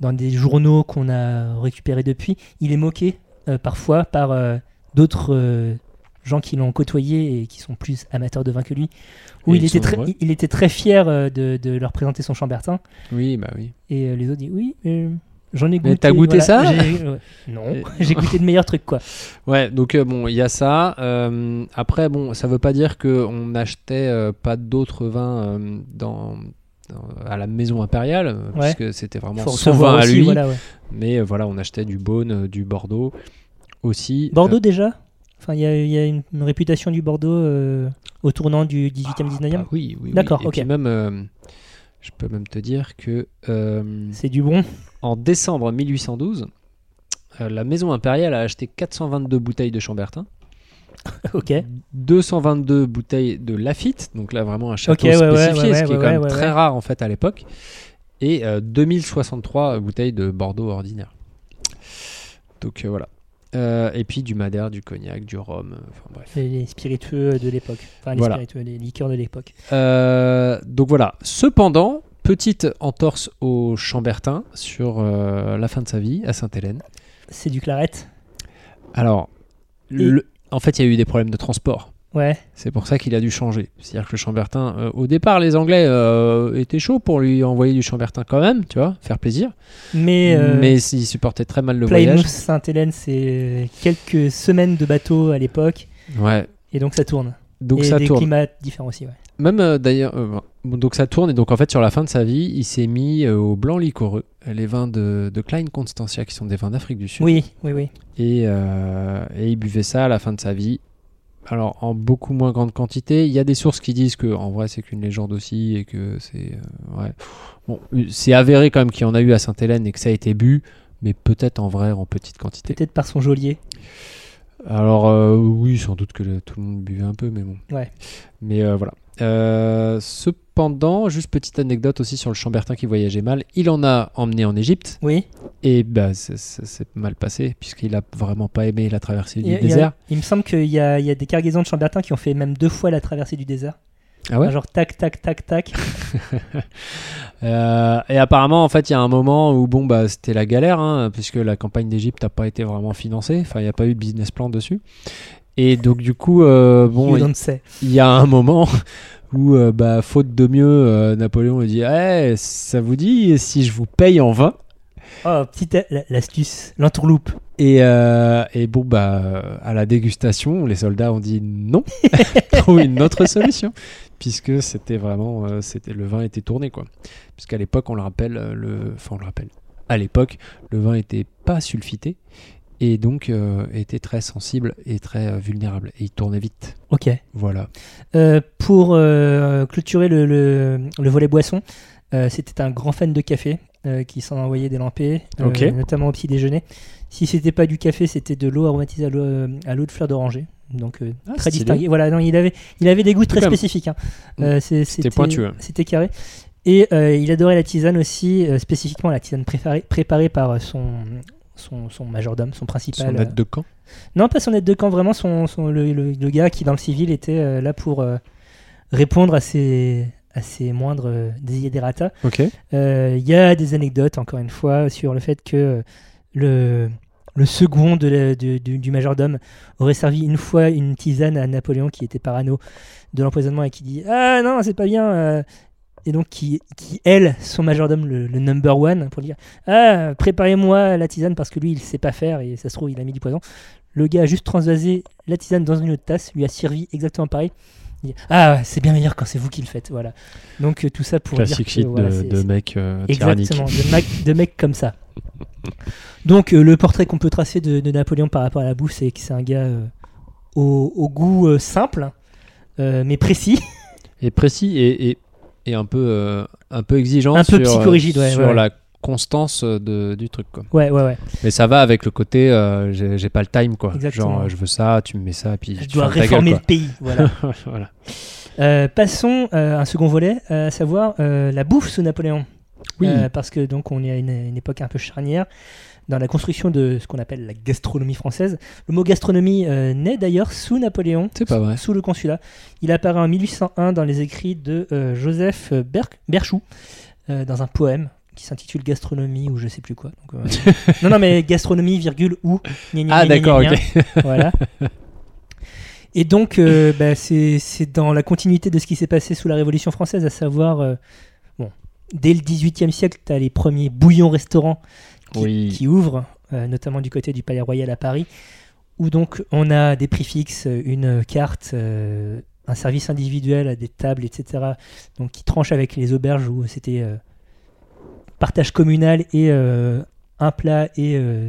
dans des journaux qu'on a récupérés depuis, il est moqué euh, parfois par euh, d'autres gens qui l'ont côtoyé et qui sont plus amateurs de vin que lui. Où Et il était, très, nombreux. il, il était très fier de, de leur présenter son chambertin. Oui, bah oui. Et les autres disent Oui, j'en ai goûté. Mais t'as goûté ça. Non, Et- j'ai goûté de meilleurs trucs quoi. Ouais, donc euh, bon, il y a ça. Euh, après, bon, ça veut pas dire qu'on n'achetait euh, pas d'autres vins euh, dans, dans- à la maison impériale, euh, Ouais. puisque c'était vraiment Faut son vin à lui. voilà, ouais. Mais euh, voilà, on achetait du Beaune, euh, du Bordeaux aussi. Bordeaux Euh, déjà? Enfin, il y a, il y a une, une réputation du Bordeaux euh, au tournant du 18e, 19e. bah oui, oui. D'accord, oui. Ok. puis même, euh, je peux même te dire que euh, C'est du bon. en décembre 1812, euh, la maison impériale a acheté 422 bouteilles de Chambertin. ok. 222 bouteilles de Lafitte, donc là vraiment un château Ok, ouais, ouais, spécifié, ouais, ce qui est quand même très rare en fait à l'époque, et euh, 2063 bouteilles de Bordeaux ordinaire. Donc euh, voilà. Euh, et puis du madère, du cognac, du rhum, euh, enfin bref. Les, les spiritueux de l'époque. Enfin, les Voilà. spiritueux, les liqueurs de l'époque. Euh, donc voilà. Cependant, petite entorse au Chambertin sur euh, la fin de sa vie à Sainte-Hélène. C'est du claret. Alors, le- en fait, il y a eu des problèmes de transport. Ouais. C'est pour ça qu'il a dû changer. C'est-à-dire que le Chambertin, euh, au départ, les Anglais euh, étaient chauds pour lui envoyer du Chambertin quand même, tu vois, faire plaisir. Mais, euh, Mais ils supportaient très mal le Plymouth, voyage. Sainte-Hélène, c'est quelques semaines de bateau à l'époque. Ouais. Et donc ça tourne. Donc et ça des tourne. climats différents aussi. Ouais. Même euh, d'ailleurs, donc ça tourne et donc en fait sur la fin de sa vie, il s'est mis au blanc liquoreux, les vins de, de Klein Constantia qui sont des vins d'Afrique du Sud. Oui, oui, oui. Et, et il buvait ça à la fin de sa vie. Alors en beaucoup moins grande quantité. Il y a des sources qui disent que en vrai c'est qu'une légende aussi et que c'est euh, ouais. Bon, euh, c'est avéré quand même qu'il y en a eu à Sainte-Hélène et que ça a été bu, mais peut-être en vrai en petite quantité. Peut-être par son geôlier. Alors euh, oui, sans doute que le- tout le monde buvait un peu, mais bon. Ouais. Mais euh, voilà. Euh, cependant, juste petite anecdote aussi sur le Chambertin qui voyageait mal. Il en a emmené en Égypte Oui. et bah s'est mal passé puisqu'il a vraiment pas aimé la traversée du Il il a- désert. il me semble qu'il y a, il y a des cargaisons de Chambertin qui ont fait même deux fois la traversée du désert. Ah ouais. Enfin, genre tac, tac, tac, tac. Euh, et apparemment, en fait, il y a un moment où bon bah c'était la galère hein, puisque la campagne d'Égypte n'a pas été vraiment financée. Enfin, il n'y a pas eu de business plan dessus. Et donc du coup, euh, bon, il y a un moment où, euh, bah, faute de mieux, euh, Napoléon dit Eh, ça vous dit si je vous paye en vin Oh, petite l'astuce, l'entourloupe. et, et bon, bah, à la dégustation, les soldats ont dit non, trouve une autre solution, puisque c'était vraiment, c'était le vin était tourné quoi. Puisqu'à l'époque, on le rappelle, le, enfin on le rappelle, à l'époque, le vin était pas sulfité et donc euh, était très sensible et très euh, vulnérable et il tournait vite. Ok. Voilà. Euh, pour euh, clôturer le, le- le volet boisson, c'était un grand fan de café qui s'en envoyait des lampées, notamment au petit déjeuner. Si c'était pas du café, c'était de l'eau aromatisée à l'eau, de fleur d'oranger. Donc Ah, très distingué. Voilà, non, il avait, il avait des goûts très spécifiques. hein. C'est- C'était pointu, ouais. C'était carré. Et euh, il adorait la tisane aussi, euh, spécifiquement la tisane préparée, préparée par son, son, son majordome, son principal. Son euh, aide de camp. Non, pas son aide de camp, vraiment son, son- le, le- le gars qui, dans le civil, était euh, là pour euh, répondre à ses, à ses moindres euh, desiderata. Euh, Il y a des anecdotes, encore une fois, sur le fait que euh, le, le second de la- de- du, du majordome aurait servi une fois une tisane à Napoléon qui était parano de l'empoisonnement et qui dit Ah non, c'est pas bien. euh, et donc qui, qui elle, son majordome, le, le number one, pour dire Ah, préparez-moi la tisane parce que lui, il sait pas faire et ça se trouve, il a mis du poison. Le gars a juste transvasé la tisane dans une autre tasse, lui a servi exactement pareil. Il dit, ah, c'est bien meilleur quand c'est vous qui le faites. Voilà. Donc euh, tout ça pour dire Classique que, voilà, de, c'est- de mec euh. Exactement, de, mec- de comme ça. Donc euh, le portrait qu'on peut tracer de, de Napoléon par rapport à la bouffe, c'est que c'est un gars euh, au, au goût euh, simple, euh, mais précis. Et précis et, et, et un, peu, euh, un peu exigeant Un peu sur, psychorigide, ouais, sur ouais, ouais. la constance de, du truc. Quoi. Ouais, ouais, ouais. Mais ça va avec le côté euh, j'ai pas le time. quoi. Exactement. Genre euh, je veux ça, tu me mets ça, puis Je tu dois réformer gueule, le pays. Voilà. Euh, passons euh, à un second volet, à savoir euh, la bouffe sous Napoléon. Oui. Euh, parce que donc on est à une, une époque un peu charnière dans la construction de ce qu'on appelle la gastronomie française. Le mot gastronomie euh, naît d'ailleurs sous Napoléon, C'est pas vrai. sous le consulat. Il apparaît en 1801 dans les écrits de euh, Joseph Ber- Berchoux, euh, dans un poème qui s'intitule Gastronomie ou je sais plus quoi. Donc, euh, non, non, mais gastronomie, virgule, ou. gna, gna, Ah d'accord, ok. Voilà. Et donc, euh, bah, c'est dans la continuité de ce qui s'est passé sous la Révolution française, à savoir, euh, bon, dès le XVIIIe siècle, tu as les premiers bouillons-restaurants qui, Oui. qui ouvrent, euh, notamment du côté du Palais Royal à Paris, où donc on a des prix fixes, une carte, euh, un service individuel à des tables, etc. Donc qui tranche avec les auberges où c'était euh, partage communal et euh, un plat et euh,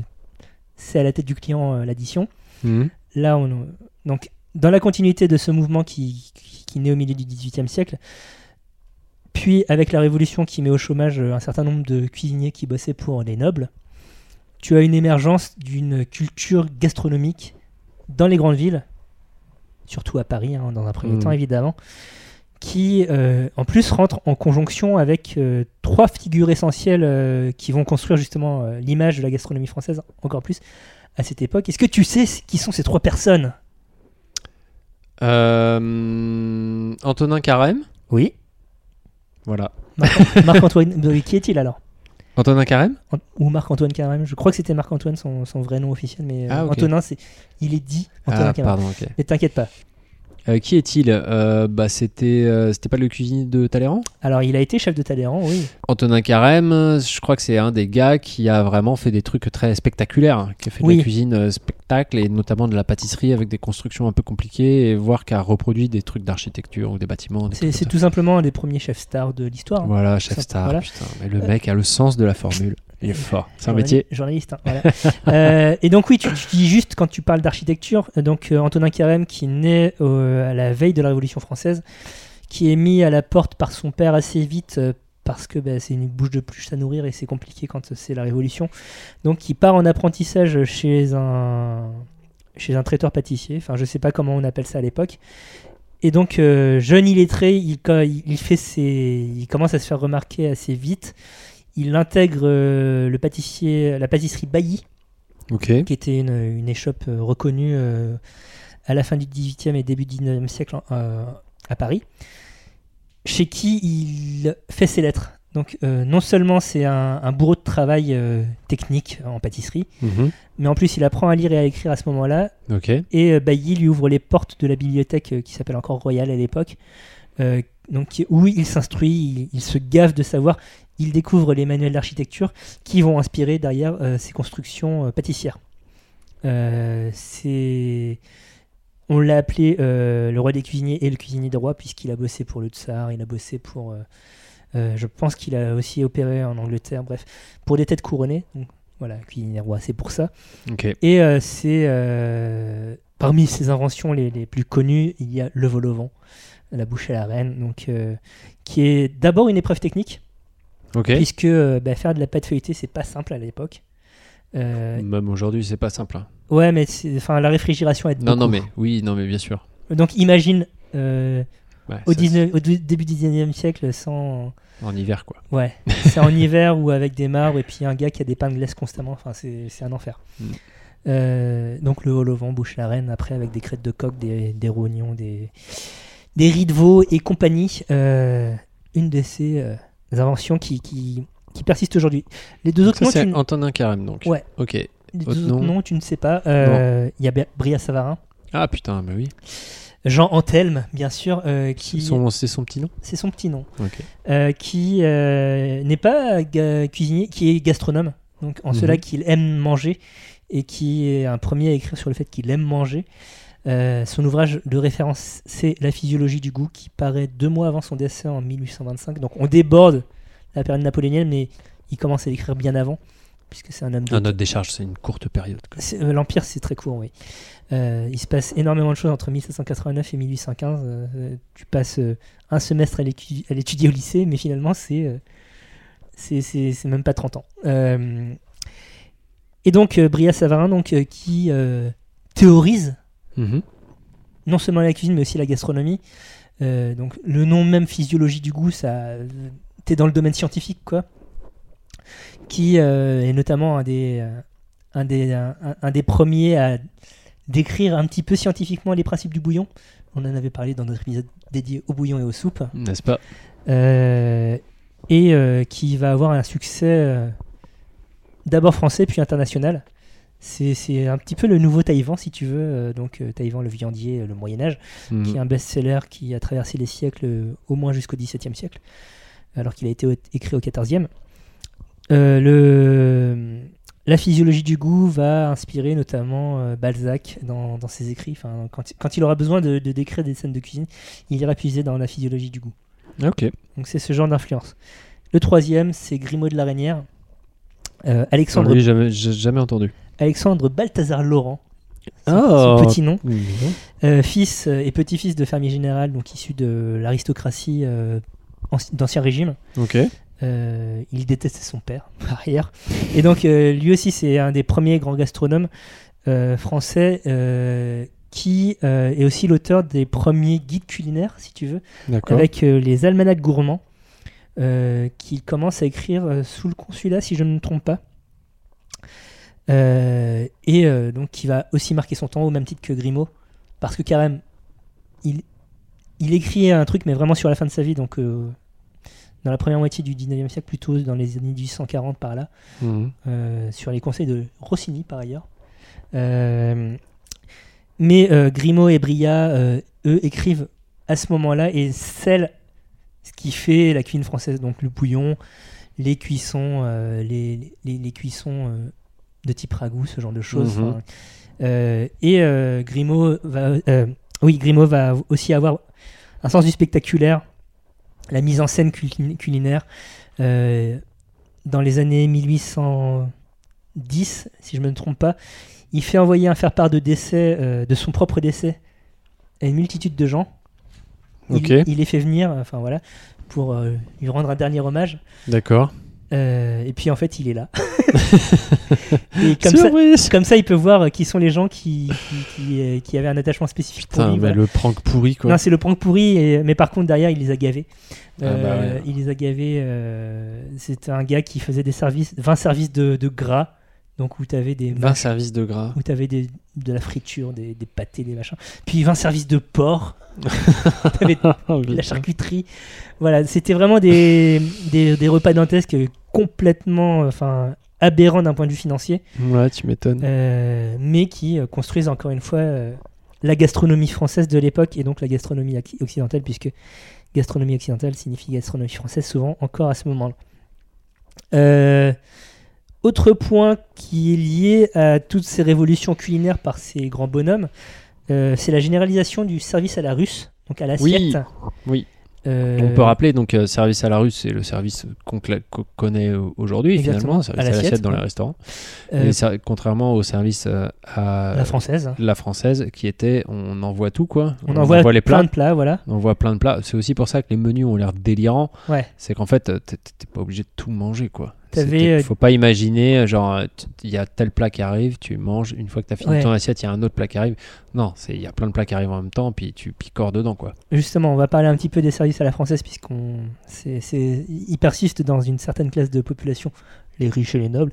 c'est à la tête du client euh, l'addition. Mhm. Là, on, donc, dans la continuité de ce mouvement qui, qui, qui naît au milieu du XVIIIe siècle, puis avec la Révolution qui met au chômage euh, un certain nombre de cuisiniers qui bossaient pour les nobles, tu as une émergence d'une culture gastronomique dans les grandes villes, surtout à Paris, hein, dans un premier Mhm. temps évidemment, qui euh, en plus rentre en conjonction avec euh, trois figures essentielles euh, qui vont construire justement l'image de la gastronomie française encore plus à cette époque. Est-ce que tu sais qui sont ces trois personnes? Antonin Carême? Oui. Voilà. Marc- Marc-Antoine. qui est-il alors? Antonin Carême? Ou Marc-Antoine Carême Je crois que c'était Marc-Antoine son, son vrai nom officiel, mais euh, Ah. Antonin, c'est, il est dit Antonin Ah, Carême. pardon, ok. Mais t'inquiète pas. Euh, qui est-il Euh, bah, C'était euh, c'était pas le cuisinier de Talleyrand Alors, il a été chef de Talleyrand, oui. Antonin Carême, je crois que c'est un des gars qui a vraiment fait des trucs très spectaculaires, hein, qui a fait de Oui. la cuisine spectacle et notamment de la pâtisserie avec des constructions un peu compliquées et voire qui a reproduit des trucs d'architecture ou des bâtiments. C'est, tout simplement un des premiers chefs stars de l'histoire. hein. Voilà, chef star. voilà. Putain, mais le mec a le sens de la formule. Il est fort. C'est un métier. Journaliste, hein, voilà. Euh, et donc oui, tu, tu dis juste quand tu parles d'architecture, euh, donc euh, Antonin Carême qui naît euh, à la veille de la Révolution française, qui est mis à la porte par son père assez vite euh, parce que bah, c'est une bouche de pluche à nourrir et c'est compliqué quand c'est la Révolution. Donc il part en apprentissage chez un chez un traiteur pâtissier. Enfin, je sais pas comment on appelle ça à l'époque. Et donc euh, jeune illettré, il, il fait ses, il commence à se faire remarquer assez vite. Il intègre euh, le pâtissier, la pâtisserie Bailly, Ok. qui était une, une échoppe euh, reconnue euh, à la fin du 18e et début du 19e siècle à Paris, chez qui il fait ses lettres. Donc euh, non seulement c'est un, un bourreau de travail euh, technique en pâtisserie, Mhm. mais en plus il apprend à lire et à écrire à ce moment-là, Ok. et euh, Bailly lui ouvre les portes de la bibliothèque qui s'appelle encore Royal à l'époque, donc où il s'instruit, il, il se gave de savoir, il découvre les manuels d'architecture qui vont inspirer derrière euh, ses constructions euh, pâtissières. Euh, c'est on l'a appelé euh, le roi des cuisiniers et le cuisinier des rois puisqu'il a bossé pour le tsar, il a bossé pour euh, euh, je pense qu'il a aussi opéré en Angleterre, bref, pour des têtes couronnées. Donc voilà, cuisinier des rois, c'est pour ça. Ok. Et c'est parmi ses inventions les, les plus connues, il y a le vol au vent, la bouche à la reine, donc qui est d'abord une épreuve technique, Puisque euh, bah, faire de la pâte feuilletée c'est pas simple à l'époque. Euh, Même aujourd'hui, c'est pas simple. hein. ouais, mais enfin, la réfrigération aide Non, non, mais oui, non, mais bien sûr. Donc imagine euh, Ouais, au, ça, 19 au dé- début du 19e siècle sans. En hiver, quoi. Ouais, c'est en hiver ou avec des marbres et puis un gars qui a des pains de glace constamment. Enfin, c'est un enfer. Mm. Euh, donc le haut vent bouche la reine après avec des crêtes de coq, des, des rognons, des, des riz de veau et compagnie. Une de ces inventions qui, qui, qui persiste aujourd'hui. Les deux autres noms, c'est Antonin Carême, donc. Ouais. Ok. les deux autres nom noms, tu ne sais pas. Euh, Il y a Bria Savarin, Ah putain, bah oui. Jean Antelme, bien sûr, euh, qui C'est son petit nom? C'est son petit nom. Ok. euh, qui euh, n'est pas cuisinier, qui est gastronome, donc en Mhm. cela qu'il aime manger et qui est un premier à écrire sur le fait qu'il aime manger. Euh, son ouvrage de référence, c'est La physiologie du goût, qui paraît deux mois avant son décès en 1825. Donc on déborde la période napoléonienne, mais il commence à l'écrire bien avant, puisque c'est un homme Un charges, c'est une courte période. euh, L'Empire, c'est très court, oui. Euh, il se passe énormément de choses entre 1789 et 1815. Euh, euh, tu passes un semestre à l'étudier au lycée, mais finalement, c'est c'est- même pas 30 ans. Et donc, Bria Savarin, donc, qui théorise Mhm. non seulement la cuisine, mais aussi la gastronomie. Euh, donc, le nom même physiologie du goût, ça, t'es dans le domaine scientifique, quoi. Qui euh, est notamment un des, euh, un, des, un, un- un des premiers à décrire un petit peu scientifiquement les principes du bouillon. On en avait parlé dans notre épisode dédié au bouillon et aux soupes. N'est-ce pas? Euh, et qui va avoir un succès d'abord français puis international. C'est un petit peu le nouveau Taïwan, si tu veux. euh, donc euh, Taïwan, le viandier, euh, le Moyen Âge, Mhm. qui est un best-seller qui a traversé les siècles, au moins jusqu'au XVIIe siècle, alors qu'il a été écrit au XIVe. Euh, le, la physiologie du goût va inspirer notamment euh, Balzac dans, dans ses écrits. Enfin, quand, quand il aura besoin de, de décrire des scènes de cuisine, il ira puiser dans la physiologie du goût. Ok. Donc c'est ce genre d'influence. Le troisième, c'est Grimaud de la Reynière. Euh, Alexandre, lui, jamais, j'ai jamais entendu. Alexandre Balthazar Laurent, son, Oh. son petit nom. Euh, fils euh, et petit-fils de fermier général, donc issu de l'aristocratie euh, anci- d'Ancien Régime. Ok. Euh, il détestait son père, par ailleurs. Et donc, lui aussi, c'est un des premiers grands gastronomes français qui est aussi l'auteur des premiers guides culinaires, si tu veux, avec les almanachs gourmands, euh, qu'il commence à écrire euh, sous le consulat, si je ne me trompe pas. Euh, et euh, donc qui va aussi marquer son temps au même titre que Grimaud, parce que carrément, il, il écrit un truc, mais vraiment sur la fin de sa vie, donc euh, dans la première moitié du 19e siècle, plutôt dans les années 1840 par là, Mhm. sur les conseils de Rossini par ailleurs. Mais Grimaud et Bria, eux, écrivent à ce moment-là. Et scellent ce qui fait la cuisine française, donc le bouillon, les cuissons, les, les, les cuissons de type ragoût, ce genre de choses. Mhm. Euh, et euh, Grimaud va, euh, oui, Grimaud va aussi avoir un sens du spectaculaire, la mise en scène cul- culinaire. Dans les années 1810, si je ne me trompe pas, il fait envoyer un faire-part de décès, euh, de son propre décès, à une multitude de gens. Il, les fait venir, enfin voilà, pour euh, lui rendre un dernier hommage. D'accord. Euh, et puis en fait, il est là. et comme ça, Surprise comme ça, il peut voir euh, qui sont les gens qui, qui, qui, euh, qui avaient un attachement spécifique pour lui. mais voilà. le prank pourri, quoi. Non, c'est le prank pourri, et- mais par contre, derrière, il les a gavés. Ah bah ouais. Il les a gavés. C'était un gars qui faisait des services, 20 services de, de gras, donc où tu avais des 20 services de gras. où tu avais des, de la friture, des, des pâtés, des machins. Puis 20 services de porc, t'avais Oh, de la charcuterie. Voilà, c'était vraiment des, des, des repas dantesques complètement enfin, aberrants d'un point de vue financier, Ouais, tu m'étonnes. euh, mais qui euh, construisent encore une fois euh, la gastronomie française de l'époque et donc la gastronomie occ- occidentale, puisque gastronomie occidentale signifie gastronomie française souvent encore à ce moment-là. Euh, autre point qui est lié à toutes ces révolutions culinaires par ces grands bonhommes, euh, c'est la généralisation du service à la russe, donc à l'assiette. oui. Euh, On peut rappeler, donc, euh, service à la russe, c'est le service qu'on connaît au- aujourd'hui, finalement, service à l'assiette, dans ouais. les restaurants. Et contrairement au service à la française. la française, qui était on envoie tout, quoi. On, envoie, les plein plats. de plats, voilà. On envoie plein de plats. C'est aussi pour ça que les menus ont l'air délirants. Ouais. C'est qu'en fait, t'es pas obligé de tout manger, quoi. C'était- euh, Faut pas imaginer, euh, genre, euh, il y a tel plat qui arrive, tu manges, une fois que tu as fini Ouais. ton assiette, il y a un autre plat qui arrive. Non, il y a plein de plats qui arrivent en même temps, puis tu picores dedans, quoi. Justement, on va parler un petit peu des services à la française, puisqu'on ils persistent dans une certaine classe de population, les riches et les nobles,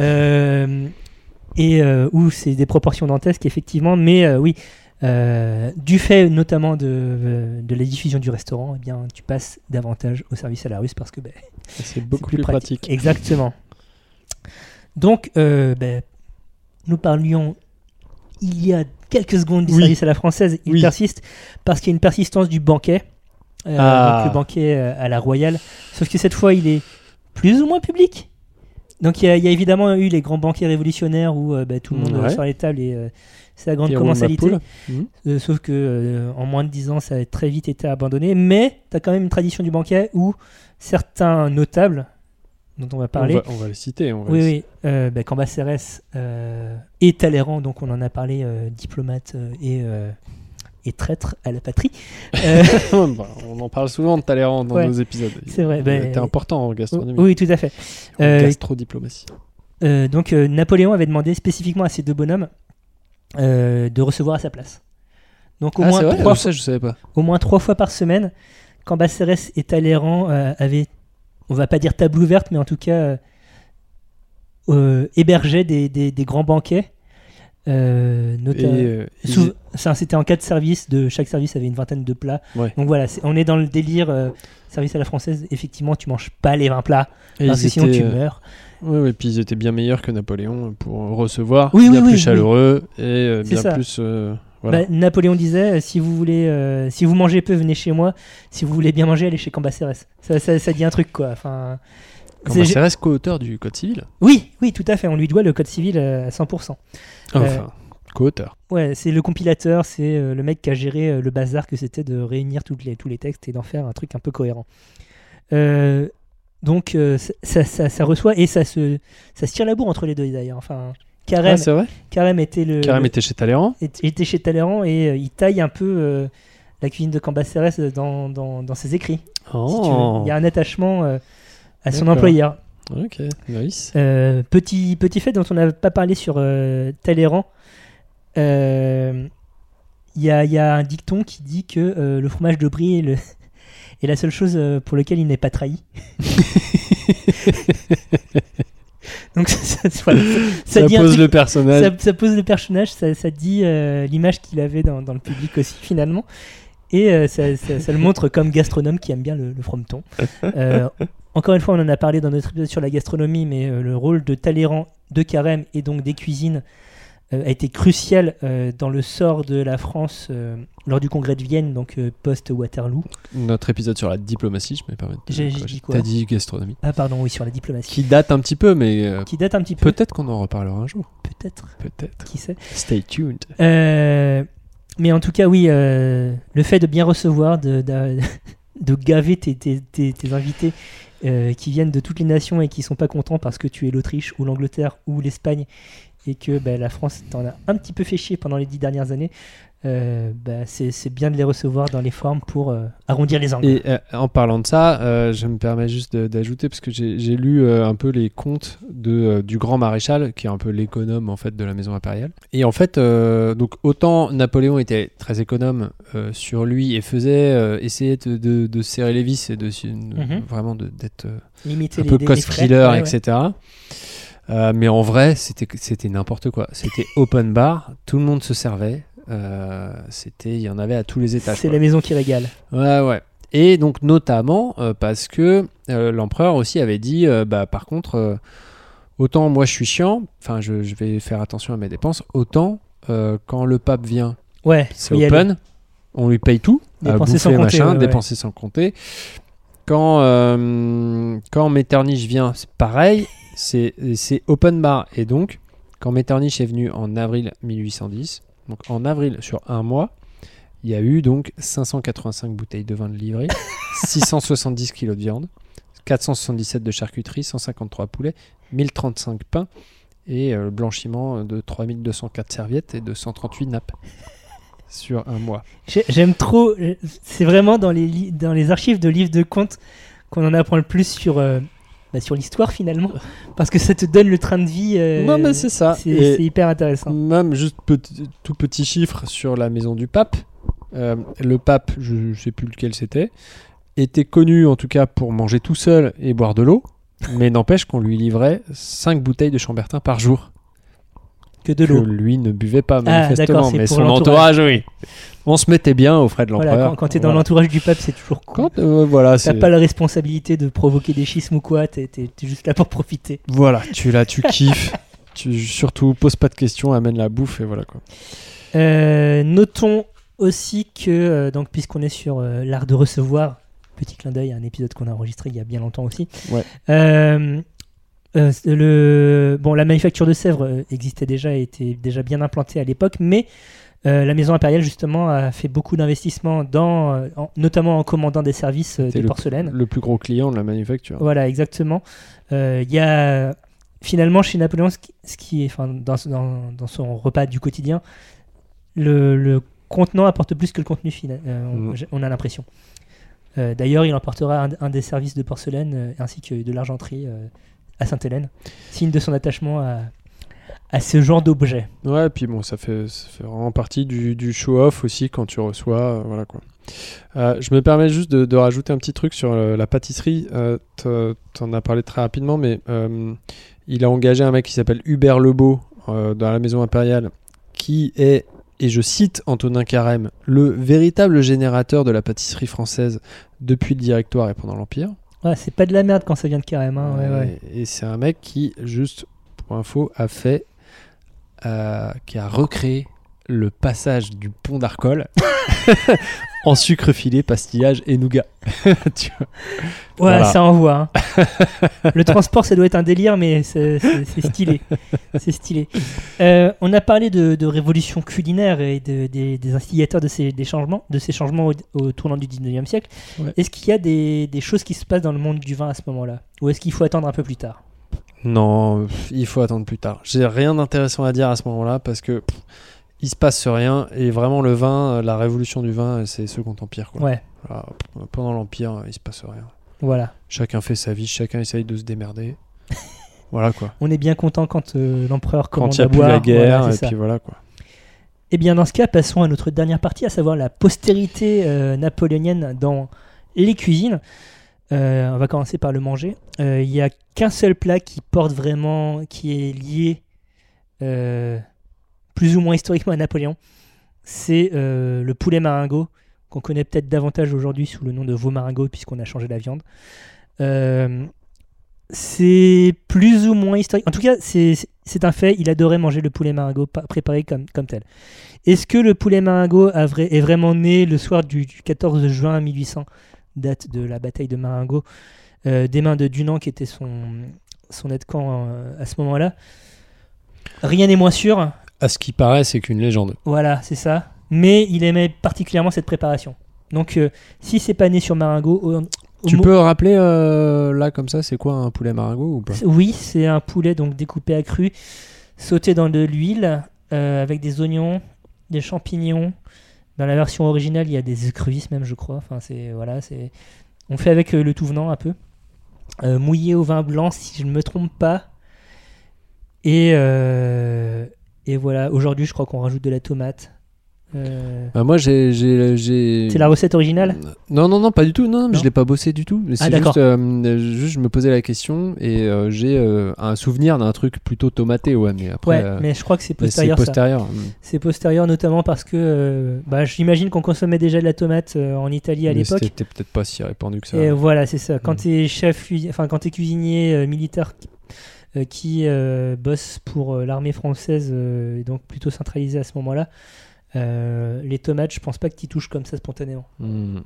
euh, et euh, où c'est des proportions dantesques, effectivement, mais euh, oui, euh, du fait notamment de, euh, de la diffusion du restaurant, eh bien, tu passes davantage au service à la russe parce que ben, C'est beaucoup plus, pratique. Exactement. Donc, euh, ben, nous parlions il y a quelques secondes du Oui. service à la française. Il Oui. persiste parce qu'il y a une persistance du banquet. Euh, Ah. donc le banquet à la royale. Sauf que cette fois, il est plus ou moins public. Donc il y, a, il y a évidemment eu les grands banquets révolutionnaires où ben, tout le monde Ouais. euh, sur les tables et c'est la grande Pierrot commensalité. Mapoule. Mhm. Euh, sauf que euh, en moins de 10 ans, ça a très vite été abandonné. Mais tu as quand même une tradition du banquet où certains notables, dont on va parler, On, va, on va les citer. On va oui, les oui, euh, bah, Cambacérès euh, et Talleyrand, donc on en a parlé, euh, diplomate euh, et, euh, et traître à la patrie. Euh, Bah, on en parle souvent de Talleyrand dans Ouais, nos épisodes. c'est vrai, Il bah, important en gastronomie. oui, tout à fait. Euh, gastrodiplomatie. Euh, donc euh, Napoléon avait demandé spécifiquement à ces deux bonhommes euh, de recevoir à sa place. Donc au, Ah, moins c'est vrai trois Ah, ça, je savais pas. au moins trois fois par semaine, Cambacérès et Talleyrand euh, avaient, on va pas dire table ouverte, mais en tout cas euh, hébergeaient des, des- des grands banquets. Euh, Et, euh, c'était en cas de service, de chaque service avait une vingtaine de plats. Ouais. Donc voilà, on est dans le délire euh, service à la française. Effectivement, tu manges pas les 20 plats et parce ils que sinon tu meurs. Ouais, ouais, puis ils étaient bien meilleurs que Napoléon pour recevoir, Oui, bien oui, plus oui, chaleureux et bien ça. plus. voilà. Bah, Napoléon disait si vous voulez, si vous mangez peu, venez chez moi. Si vous voulez bien manger, allez chez Cambacérès. Ça, ça, ça dit un truc quoi. Enfin, c'est- Cambacérès, co-auteur du Code civil. oui, oui, tout à fait. On lui doit le code civil euh, à 100%. Enfin, co-auteur. Ouais, c'est le compilateur, c'est euh, le mec qui a géré euh, le bazar que c'était de réunir toutes les, tous les textes et d'en faire un truc un peu cohérent. Euh, donc euh, ça, ça, ça- ça reçoit et ça se, ça se tire la bourre entre les deux d'ailleurs. Enfin, Carême, Ah, vrai? Carême était le, Carême le- était chez Talleyrand? était- chez Talleyrand et euh, il taille un peu euh, la cuisine de Cambacérès dans, dans, dans ses écrits. si. Oh, Il y a un attachement euh, à son employeur. ok, nice. Euh, petit, petit fait dont on n'a pas parlé sur euh, Talleyrand, euh, il y, a, y a un dicton qui dit que euh, le fromage de brie est, le- est la seule chose euh, pour laquelle il n'est pas trahi. Donc ça, ça- voilà, ça Ça, dit un pose truc- le personnage. ça, pose le personnage, ça, dit euh, l'image qu'il avait dans, dans le public aussi finalement. Et euh, ça, ça- ça le montre comme gastronome qui aime bien le, le frometon. Euh, encore une fois, on en a parlé dans notre épisode sur la gastronomie, mais euh, le rôle de Talleyrand, de Carême et donc des cuisines euh, a été crucial euh, dans le sort de la France lors du congrès de Vienne, donc post-Waterloo. Notre épisode sur la diplomatie, je me permets de J'ai- dit quoi T'as dit gastronomie. Ah pardon, oui, sur la diplomatie. Qui date un petit peu, mais Qui date un petit peu, peut-être qu'on en reparlera un jour. peut-être, Peut-être. qui sait. Stay tuned. Mais en tout cas, oui, le fait de bien recevoir, de, de, de gaver tes, tes- tes- tes invités euh, qui viennent de toutes les nations et qui sont pas contents parce que tu es l'Autriche ou l'Angleterre ou l'Espagne et que bah, la France t'en a un petit peu fait chier pendant les dix dernières années, euh, bah, c'est bien de les recevoir dans les formes pour euh, arrondir les angles. Et euh, en parlant de ça, je me permets juste d'ajouter, parce que j'ai lu un peu les contes de, du grand maréchal, qui est un peu l'économe en fait de la maison impériale. Et en fait, donc autant Napoléon était très économe sur lui et faisait essayer de, de- de serrer les vis et de, Mhm. vraiment d'être un peu cost thriller, Ouais, ouais. etc. Euh, mais en vrai, c'était n'importe quoi. C'était open bar, tout le monde se servait. Euh, c'était, il y en avait à tous les étages. C'est la maison qui régale. Ouais, ouais. Et donc notamment euh, parce que euh, l'empereur aussi avait dit, bah par contre, autant moi je suis chiant, enfin je, je vais faire attention à mes dépenses, autant quand le pape vient, Ouais, c'est aller. open, on lui paye tout, Dépenser sans compter, machin, ouais, ouais. dépenser sans compter. Quand, euh, quand Metternich vient, c'est pareil, c'est c'est open bar. Et donc, quand Metternich est venu en avril 1810, donc en avril sur un mois, il y a eu donc 585 bouteilles de vin de livrée, 670 kilos de viande, 477 de charcuterie, 153 poulets, 1035 pains et euh, le blanchiment de 3204 serviettes et de 138 nappes sur un mois. J'ai- J'aime trop. C'est vraiment dans les, dans les archives de livres de comptes qu'on en apprend le plus sur, euh, bah, sur l'histoire finalement, parce que ça te donne le train de vie. euh, Non, mais c'est ça. C'est hyper intéressant. Même juste petit- tout petit chiffre sur la maison du pape. Euh, le pape, je ne sais plus lequel c'était, était connu en tout cas pour manger tout seul et boire de l'eau. Mais n'empêche qu'on lui livrait 5 bouteilles de chambertin par jour. Que de l'eau. lui ne buvait pas Ah, manifestement, mais son entourage, oui. On se mettait bien aux frais de Voilà, l'empereur. quand, quand t'es dans Voilà. l'entourage du pape, c'est toujours cool. Quand, euh, voilà, T'as pas la responsabilité de provoquer des schismes ou quoi, t'es t'es juste là pour profiter. voilà, tu là, tu kiffes. tu surtout pose pas de questions, amène la bouffe et voilà quoi. Euh, notons aussi que, euh, donc, puisqu'on est sur euh, l'art de recevoir, petit clin d'œil à un épisode qu'on a enregistré il y a bien longtemps aussi. Ouais. Euh, le, bon, la manufacture de Sèvres existait déjà et était déjà bien implantée à l'époque, mais euh, la maison impériale justement a fait beaucoup d'investissements dans, euh, en- notamment en commandant des services euh, de le, porcelaine. le plus gros client de la manufacture. Voilà, exactement. Il y a finalement chez Napoléon, ce qui, ce qui est, enfin, dans, dans, dans son repas du quotidien, le, le contenant apporte plus que le contenu final. euh, on, a l'impression. D'ailleurs, il emportera un, un des services de porcelaine ainsi que de l'argenterie à Sainte-Hélène, signe de son attachement à, à ce genre d'objet. Ouais, puis bon, ça fait, ça fait vraiment partie du, du show-off aussi quand tu reçois. euh, voilà quoi. Euh, je me permets juste de, de rajouter un petit truc sur euh, la pâtisserie. T'en- T'en as parlé très rapidement, mais il a engagé un mec qui s'appelle Hubert Lebeau dans la maison impériale, qui est, et je cite Antonin Carême, le véritable générateur de la pâtisserie française depuis le Directoire et pendant l'Empire. Ouais, c'est pas de la merde quand ça vient de carême. hein, ouais, ouais. Et c'est un mec qui, juste pour info, a fait, euh, qui a recréé le passage du pont d'Arcole en sucre filé, pastillage et nougat. Tu vois. Ouais, Voilà. ça envoie. hein. le transport, ça doit être un délire, mais c'est stylé. C'est stylé. Euh, on a parlé de, de révolution culinaire et de- des, des instigateurs de ces, des changements, de ces changements au, au tournant du 19e siècle. Ouais. Est-ce qu'il y a des, des choses qui se passent dans le monde du vin à ce moment-là? Ou est-ce qu'il faut attendre un peu plus tard? Non, il faut attendre plus tard. J'ai rien d'intéressant à dire à ce moment-là parce que pff, il se passe rien et vraiment le vin, euh, la révolution du vin, c'est Second Empire. Quoi. Ouais, pendant l'Empire, il se passe rien. voilà. Chacun fait sa vie, chacun essaye de se démerder. voilà quoi. On est bien content quand euh, l'empereur Quand commande il n'y a à plus boire. la guerre, Voilà, et ça. puis voilà quoi. Eh bien, dans ce cas, passons à notre dernière partie, à savoir la postérité euh, napoléonienne dans les cuisines. Euh, on va commencer par le manger. Euh, Il n'y a qu'un seul plat qui porte vraiment, qui est lié euh, plus ou moins historiquement à Napoléon. C'est euh, le poulet maringot, qu'on connaît peut-être davantage aujourd'hui sous le nom de veau maringot, puisqu'on a changé la viande. Euh, c'est plus ou moins historique. En tout cas, c'est un fait. Il adorait manger le poulet maringot pa- préparé comme, tel. Est-ce que le poulet maringot est vraiment né le soir du 14 juin 1800, date de la bataille de Marengo, euh, des mains de Dunant, qui était son, son aide-camp euh, à ce moment-là Rien n'est moins sûr. À ce qui paraît, c'est qu'une légende. Voilà, c'est ça. Mais il aimait particulièrement cette préparation. Donc, euh, si c'est pas né sur au- au Tu peux rappeler euh, là comme ça, c'est quoi un poulet maringot ou pas? Oui, c'est un poulet donc découpé à cru, sauté dans de l'huile, euh, avec des oignons, des champignons. Dans la version originale, il y a des écrevisses même, je crois. C'est voilà, c'est. On fait avec euh, le tout venant un peu, Euh, mouillé au vin blanc, si je ne me trompe pas. Et euh, et voilà. Aujourd'hui, je crois qu'on rajoute de la tomate. Euh, Bah, Moi, j'ai, C'est la recette originale Non, non, non, pas du tout. Non, mais Non je l'ai pas bossé du tout. Mais Ah, juste, euh, juste, je me posais la question et euh, j'ai un souvenir d'un truc plutôt tomaté, ouais. Mais après, Ouais, mais je crois que c'est mais c'est postérieur. postérieur. C'est postérieur notamment parce que bah, j'imagine qu'on consommait déjà de la tomate en Italie à l'époque. C'était peut-être pas si répandu que ça. Et voilà, c'est ça. Quand Mm. tu es chef, enfin quand tu es cuisinier militaire qui- bosse pour l'armée française, et donc plutôt centralisé à ce moment-là, euh, les tomates, je pense pas que tu touches comme ça spontanément. Hmm.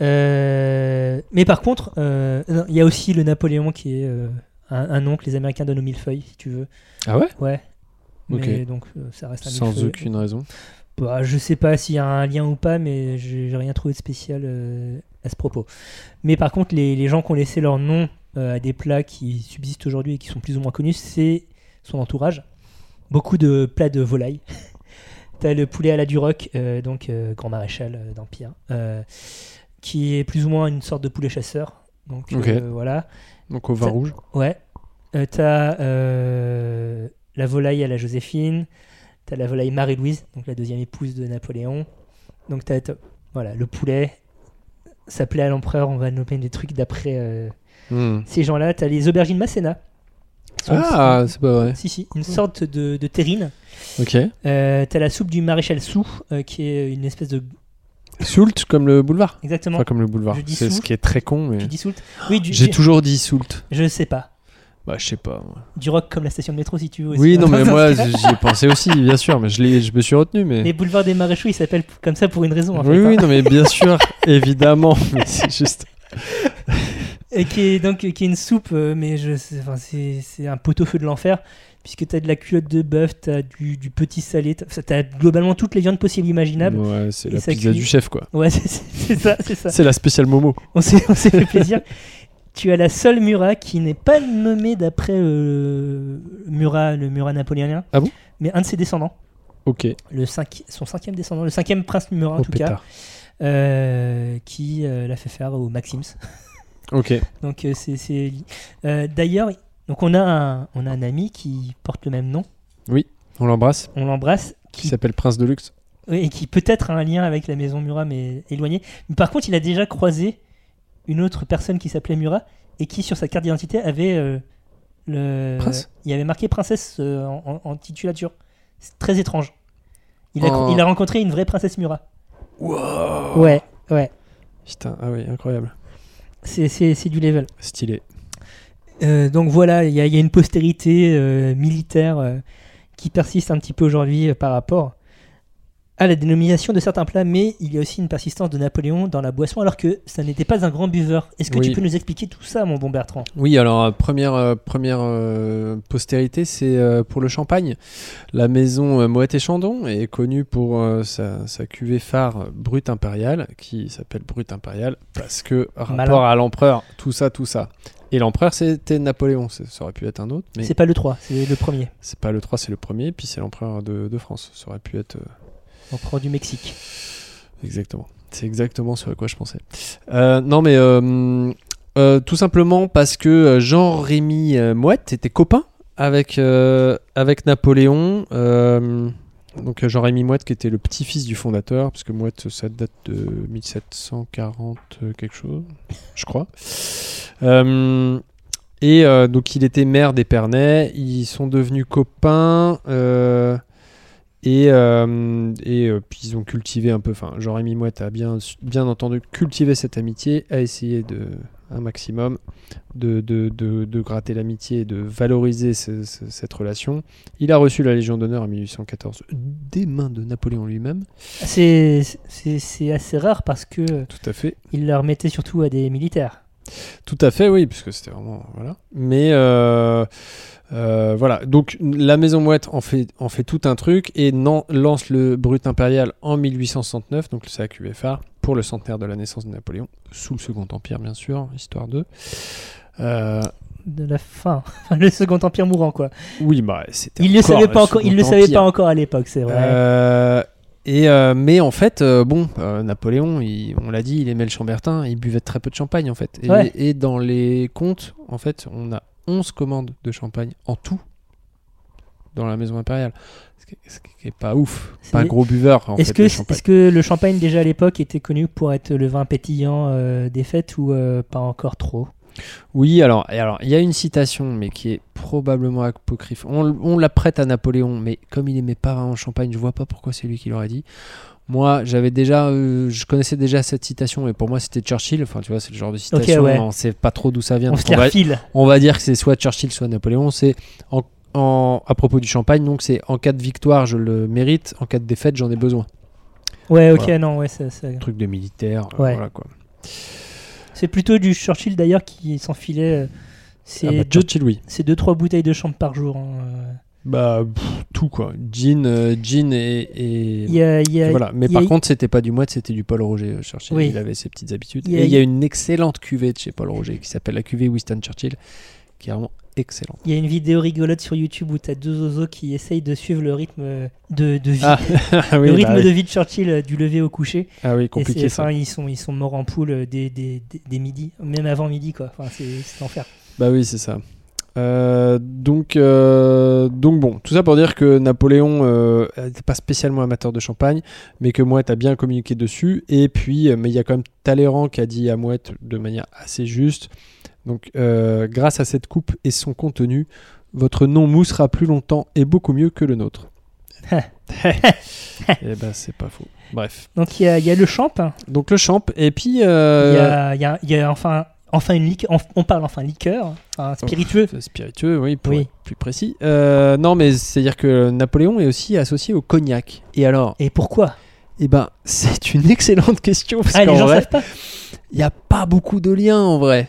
Euh, mais par contre, euh, il y a aussi le Napoléon qui est un, un nom que les Américains donnent au millefeuille, si tu veux. Ah ouais? Ouais. Ok. Mais donc ça reste un Sans aucune raison. Bah, je sais pas s'il y a un lien ou pas, mais j'ai j'ai rien trouvé de spécial euh, à ce propos. Mais par contre, les, les gens qui ont laissé leur nom euh, à des plats qui subsistent aujourd'hui et qui sont plus ou moins connus, c'est son entourage. Beaucoup de plats de volaille. T'as le poulet à la Duroc, euh, donc euh, grand maréchal euh, d'Empire, qui est plus ou moins une sorte de poulet chasseur. Donc voilà. Donc au vin rouge. Ouais. T'as la volaille à la Joséphine. T'as la volaille Marie-Louise, donc la deuxième épouse de Napoléon. Donc t'as, t'as- voilà, le poulet. Ça plaît à l'empereur, on va nommer des trucs d'après Hmm. ces gens-là. T'as les aubergines Masséna. Sont- Ah, c'est pas vrai. Si, si, une sorte de, de terrine. Ok. Euh, t'as la soupe du maréchal Sou, euh, qui est une espèce de. Soult comme le boulevard. Exactement. Enfin, comme le boulevard. Je dis C'est ce Soult. qui est très con, mais. Tu dis Soult Oui, du, J'ai toujours dit Soult. Je sais pas. Bah, je sais pas. moi. Du rock comme la station de métro, si tu veux. aussi. Oui, non, mais moi, j'y ai pensé aussi, bien sûr, mais je, l'ai- je me suis retenu. Mais... Les boulevards des maréchaux, ils s'appellent comme ça pour une raison. En oui, fait, oui, hein. non, mais bien sûr, évidemment. Mais c'est juste. Et qui est donc qui est une soupe, euh, mais je, sais- enfin, c'est c'est un pot-au-feu de l'enfer. Puisque t'as de la culotte de bœuf, t'as du, du petit salé, t'as t'as globalement toutes les viandes possibles imaginables. Ouais, c'est la pizza cuit. du chef, quoi. Ouais, c'est- c'est c'est ça, c'est ça. C'est la spéciale Momo. On s'est on s'est fait plaisir. tu as la seule Murat qui n'est pas nommée d'après euh, Murat, le Murat napoléonien, Ah bon? Mais un de ses descendants, Ok. le cinq, son cinquième descendant, le cinquième prince Murat en Au tout cas, euh, qui euh, l'a fait faire au Maxims. Ok. Donc euh, c'est euh, d'ailleurs donc on a un on a un ami qui porte le même nom, On l'embrasse. on l'embrasse, Qui qui s'appelle Prince de Luxe. oui, et qui peut-être a un lien avec la maison Murat mais éloigné. Mais par contre il a déjà croisé une autre personne qui s'appelait Murat et qui sur sa carte d'identité avait euh, le Prince il avait marqué princesse euh, en, en- en titulature. C'est très étrange. Il a, Oh. il a rencontré une vraie princesse Murat. Wow. Ouais, ouais. Putain, ah oui, incroyable. C'est- du level. Stylé. Euh, donc voilà, il y, a- il y a une postérité euh, militaire euh, qui persiste un petit peu aujourd'hui par rapport à la dénomination de certains plats, mais il y a aussi une persistance de Napoléon dans la boisson, alors que ça n'était pas un grand buveur. Est-ce que Oui. tu peux nous expliquer tout ça, mon bon Bertrand? Oui, alors euh, première euh, première euh, postérité, c'est euh, pour le champagne. La maison Moët et Chandon est connue pour sa, sa cuvée phare Brut Impérial, qui s'appelle Brut Impérial parce que rapport Malin. à l'empereur, tout ça, tout ça. Et l'empereur, c'était Napoléon. Ça aurait pu être un autre, mais C'est pas le 3, c'est le premier, c'est pas le 3, c'est le premier. Puis c'est l'empereur de, de France. Ça aurait pu être euh, empereur du Mexique. Exactement. C'est exactement ce à quoi je pensais. Euh, non, mais euh, euh, tout simplement parce que Jean-Rémy Mouette était copain avec, avec Napoléon. donc Jean-Rémy Mouette qui était le petit-fils du fondateur, parce que Mouette ça date de 1740 euh, quelque chose, je crois. Et donc il était maire d'Épernay, ils sont devenus copains. Et, euh, et euh, puis ils ont cultivé un peu, enfin Jean-Rémy Mouette a bien, bien entendu cultivé cette amitié, a essayé de un maximum de, de, de, de gratter l'amitié et de valoriser ce- ce- cette relation. Il a reçu la Légion d'honneur en 1814 des mains de Napoléon lui-même. C'est assez rare parce que Tout à fait. il la remettait surtout à des militaires. Tout à fait, oui, puisque c'était vraiment. Voilà. Mais euh, euh, voilà. Donc la Maison Mouette en fait, en fait tout un truc et nan- lance le Brut Impérial en 1869, donc cuvée phare, pour le centenaire de la naissance de Napoléon, sous le Second Empire, bien sûr, histoire de. Euh, De la fin, le Second Empire mourant quoi. oui, bah c'était. Il ne savait pas encore, il Second le savait pas encore à l'époque, c'est vrai. Et euh, mais en fait, euh, bon, euh, Napoléon, il- on l'a dit, il aimait le chambertin, il buvait très peu de champagne en fait. Et, Ouais. et dans les comptes, en fait, on a 11 commandes de champagne en tout dans la maison impériale. Ce qui est, ce qui est pas ouf. Pas un gros buveur en Est-ce fait. que, est-ce que le champagne déjà à l'époque était connu pour être le vin pétillant des fêtes ou pas encore trop? Oui, alors, il y a une citation, mais qui est probablement apocryphe. On, on la prête à Napoléon, mais comme il aimait pas vraiment le champagne, je vois pas pourquoi c'est lui qui l'aurait dit. Moi, j'avais déjà, euh, je connaissais déjà cette citation, et pour moi, c'était Churchill. Enfin, tu vois, c'est le genre de citation, ouais. on sait pas trop d'où ça vient. On se va, refile. on va dire que c'est soit Churchill, soit Napoléon. C'est en, en- à propos du champagne, donc c'est en cas de victoire, je le mérite, en cas de défaite, j'en ai besoin. Ouais, ok, Voilà. non, ouais, ça- Truc de militaire, euh, Ouais. voilà quoi. C'est plutôt du Churchill d'ailleurs qui s'enfilait. euh, C'est Ah bah, Churchill, oui. c'est deux, trois bouteilles de champ par jour. hein, euh. Bah, pff, tout quoi. Gin, euh, et. et- Il y a, il y a- voilà. Mais y par contre, c'était pas du moite, c'était du Paul Roger. euh, Churchill. Oui. Il avait ses petites habitudes. Il y a- et il y a une excellente cuvée de chez Paul Roger qui s'appelle la cuvée Winston Churchill, qui est vraiment excellente. il y a une vidéo rigolote sur YouTube où tu as deux oiseaux qui essayent de suivre le rythme de, de vie. Ah, oui, le bah rythme oui. de vie de Churchill du lever au coucher. Ah oui, Et compliqué ça. enfin, ils sont, ils sont morts en poule euh, dès, dès, dès- dès midi, même avant midi, quoi. Enfin, c'est l'enfer. Bah oui, c'est ça. Euh, donc, euh, donc bon, tout ça pour dire que Napoléon euh, n'était pas spécialement amateur de champagne, mais que Mouette a bien communiqué dessus. Et puis, mais il y a quand même Talleyrand qui a dit à Mouette de manière assez juste. Donc, euh, grâce à cette coupe et son contenu, votre nom moussera plus longtemps et beaucoup mieux que le nôtre. Eh ben, c'est pas faux. Bref. Donc il y a, il y a le champ. Donc le champ, et puis. il, y euh, a, il y a- il y a enfin, enfin une liqueur, on, parle enfin liqueur, enfin spiritueux. Euh, Spiritueux, oui, pour Oui. être plus précis. Euh, non, mais c'est-à-dire que Napoléon est aussi associé au cognac. Et alors, Et pourquoi? Eh ben, c'est une excellente question parce Ah, les gens vrai, savent pas. il n'y a pas beaucoup de liens en vrai.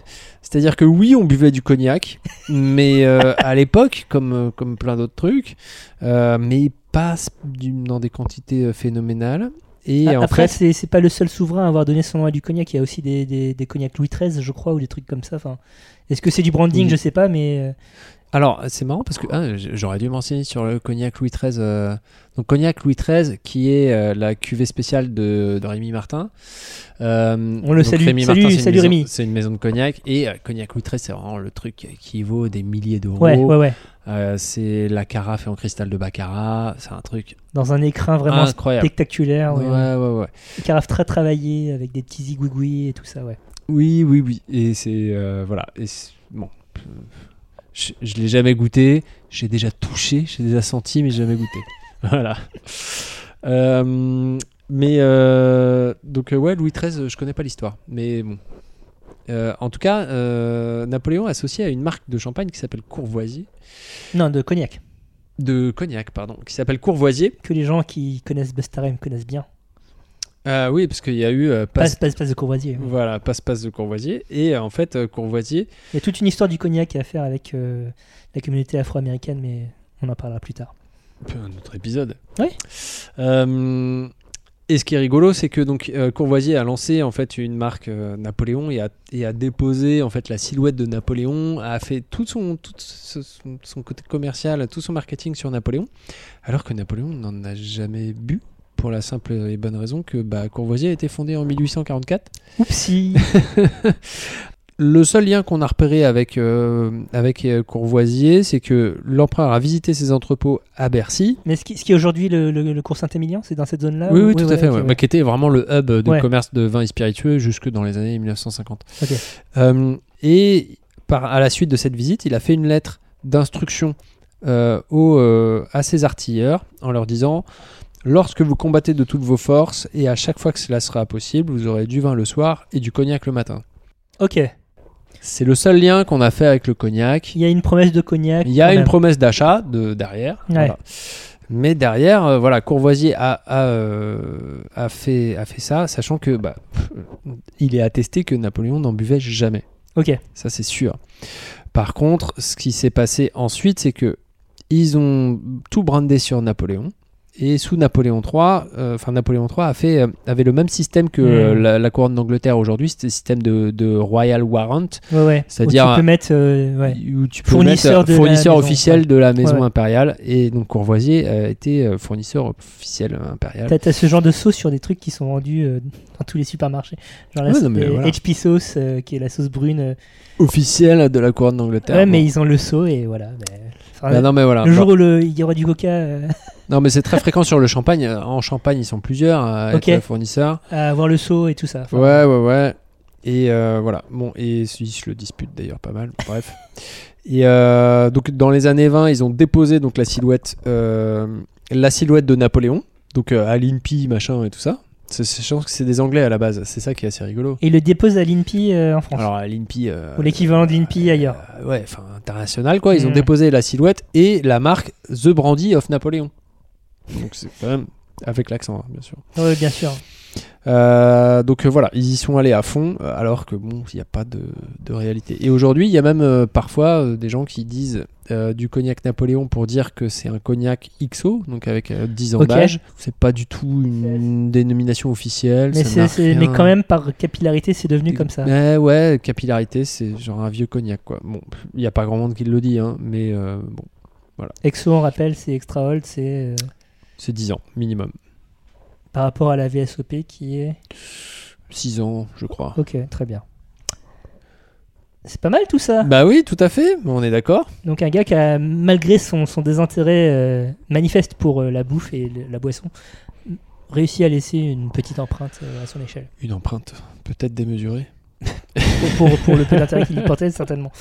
C'est-à-dire que oui, on buvait du cognac, mais euh, à l'époque, comme, euh, comme plein d'autres trucs, euh, mais pas dans des quantités phénoménales. Et Ah, en Après, fait, c'est pas le seul souverain à avoir donné son nom à du cognac. Il y a aussi des, des, des cognacs Louis XIII, je crois, ou des trucs comme ça. Enfin, Est-ce que c'est du branding? Oui. Je sais pas, mais Alors, c'est marrant parce que ah, j'aurais dû m'enseigner sur le cognac Louis XIII. euh, donc, cognac Louis XIII, qui est euh, la cuvée spéciale de, de Rémi Martin. Euh, On le salue. Rémi Salut- Martin, salut Rémi. C'est une maison de cognac. Et cognac Louis XIII, c'est vraiment le truc qui vaut des milliers d'euros. ouais, ouais, ouais. C'est la carafe en cristal de Baccarat. C'est un truc Dans un écrin vraiment incroyable. spectaculaire. Ouais, Ouais, ouais, ouais. Une carafe très travaillée avec des petits zigouigouis et tout ça, ouais. Oui, oui, oui. Et c'est. voilà. Et bon. Je, je l'ai jamais goûté. J'ai déjà touché, j'ai déjà senti, mais jamais goûté. voilà. Euh, mais. euh, donc, euh, ouais, Louis XIII, je connais pas l'histoire. Mais bon. Euh, en tout cas, Napoléon est associé à une marque de champagne qui s'appelle Courvoisier. Non, de cognac. De cognac, pardon. Qui s'appelle Courvoisier. Que les gens qui connaissent Bustarem connaissent bien. Euh, oui, parce qu'il y a eu. euh, Passe, passe, passe, passe de Courvoisier. Voilà, passe-passe de Courvoisier. Et euh, en fait, euh, Courvoisier, Il y a toute une histoire du cognac à faire avec la communauté afro-américaine, mais on en parlera plus tard. un autre épisode. Oui. Et ce qui est rigolo, c'est que donc Courvoisier a lancé en fait une marque Napoléon et a, et a déposé en fait la silhouette de Napoléon, a fait tout son tout ce- son, son côté commercial, tout son marketing sur Napoléon, alors que Napoléon n'en a jamais bu pour la simple et bonne raison que bah, Courvoisier a été fondé en 1844 Oupsie le seul lien qu'on a repéré avec, euh, avec euh, Courvoisier, c'est que l'empereur a visité ses entrepôts à Bercy. Mais ce qui, ce qui est aujourd'hui le, le, le cours Saint-Émilien, c'est dans cette zone-là oui, ou- oui, tout à fait. ok, ouais. ouais. Bah, qui était vraiment le hub de commerce de vins et spiritueux jusque dans les années 1950. Ok. Euh, et par, à la suite de cette visite, il a fait une lettre d'instruction euh, aux, à ses artilleurs en leur disant Lorsque vous combattez de toutes vos forces et à chaque fois que cela sera possible, vous aurez du vin le soir et du cognac le matin. Ok. C'est le seul lien qu'on a fait avec le cognac. Il y a une promesse de cognac. Il y a une même. promesse d'achat de derrière. Ouais. voilà. Mais derrière, euh, voilà, Courvoisier a, a, euh, a fait, a fait ça, sachant que bah, pff, il est attesté que Napoléon n'en buvait jamais. Ok. Ça, c'est sûr. Par contre, ce qui s'est passé ensuite, c'est que ils ont tout brandé sur Napoléon. Et sous Napoléon III, euh, enfin Napoléon III a fait, euh, avait le même système que euh, la, la couronne d'Angleterre aujourd'hui, c'était le système de, de Royal Warrant, Ouais, ouais. C'est-à-dire, Où tu peux mettre. euh, ouais. où tu peux Fournisseur mettre de la fournisseur maison, officiel de la maison impériale. Et donc Courvoisier a été euh, fournisseur officiel impérial. T'as t'as ce genre de sauce sur des trucs qui sont vendus dans tous les supermarchés. Genre la non, mais les voilà. HP sauce, qui est la sauce brune. euh. Officiel de la couronne d'Angleterre. Ouais, Bon. mais ils ont le seau et voilà. ben, Bah non mais voilà. le jour où le- il y aura du coca Non mais c'est très fréquent sur le champagne. En Champagne ils sont plusieurs à Ok. être fournisseurs. à avoir le seau et tout ça. Enfin, Ouais, ouais, ouais. Et euh, voilà. Bon, et ils se le disputent d'ailleurs pas mal. Bref. Et euh, donc dans les années 20, ils ont déposé donc la silhouette, euh, la silhouette de Napoléon, donc euh, à l'INPI machin et tout ça. C'est, c'est- je pense que c'est des Anglais à la base. C'est ça qui est assez rigolo. Et il le dépose à l'INPI euh, en France. Alors à l'INPI. euh, Ou l'équivalent de l'INPI ailleurs. euh, ouais, enfin international quoi. Ils ont Mm. déposé la silhouette et la marque The Brandy of Napoléon. Donc c'est quand même avec l'accent hein, bien sûr. Ouais, bien sûr. Euh, donc euh, voilà, ils y sont allés à fond, euh, alors que bon, il n'y a pas de, de réalité. Et aujourd'hui, il y a même euh, parfois des gens qui disent du cognac Napoléon pour dire que c'est un cognac XO, donc avec euh, 10 ans Ok. d'âge. C'est pas du tout une dénomination officielle. Mais, ça mais quand même, par capillarité, c'est devenu comme ça. Mais ouais, capillarité, c'est genre un vieux cognac quoi. Bon, il n'y a pas grand monde qui le dit, hein, mais bon, Exo, on rappelle, c'est extra old, c'est c'est 10 ans minimum. par rapport à la VSOP qui est. 6 ans, je crois. Ok, très bien. C'est pas mal tout ça. Bah oui, tout à fait, on est d'accord. Donc un gars qui a, malgré son, son désintérêt euh, manifeste pour euh, la bouffe et le- la boisson, réussi à laisser une petite empreinte euh, à son échelle. Une empreinte peut-être démesurée. Pour, pour, le peu d'intérêt qu'il y portait, certainement.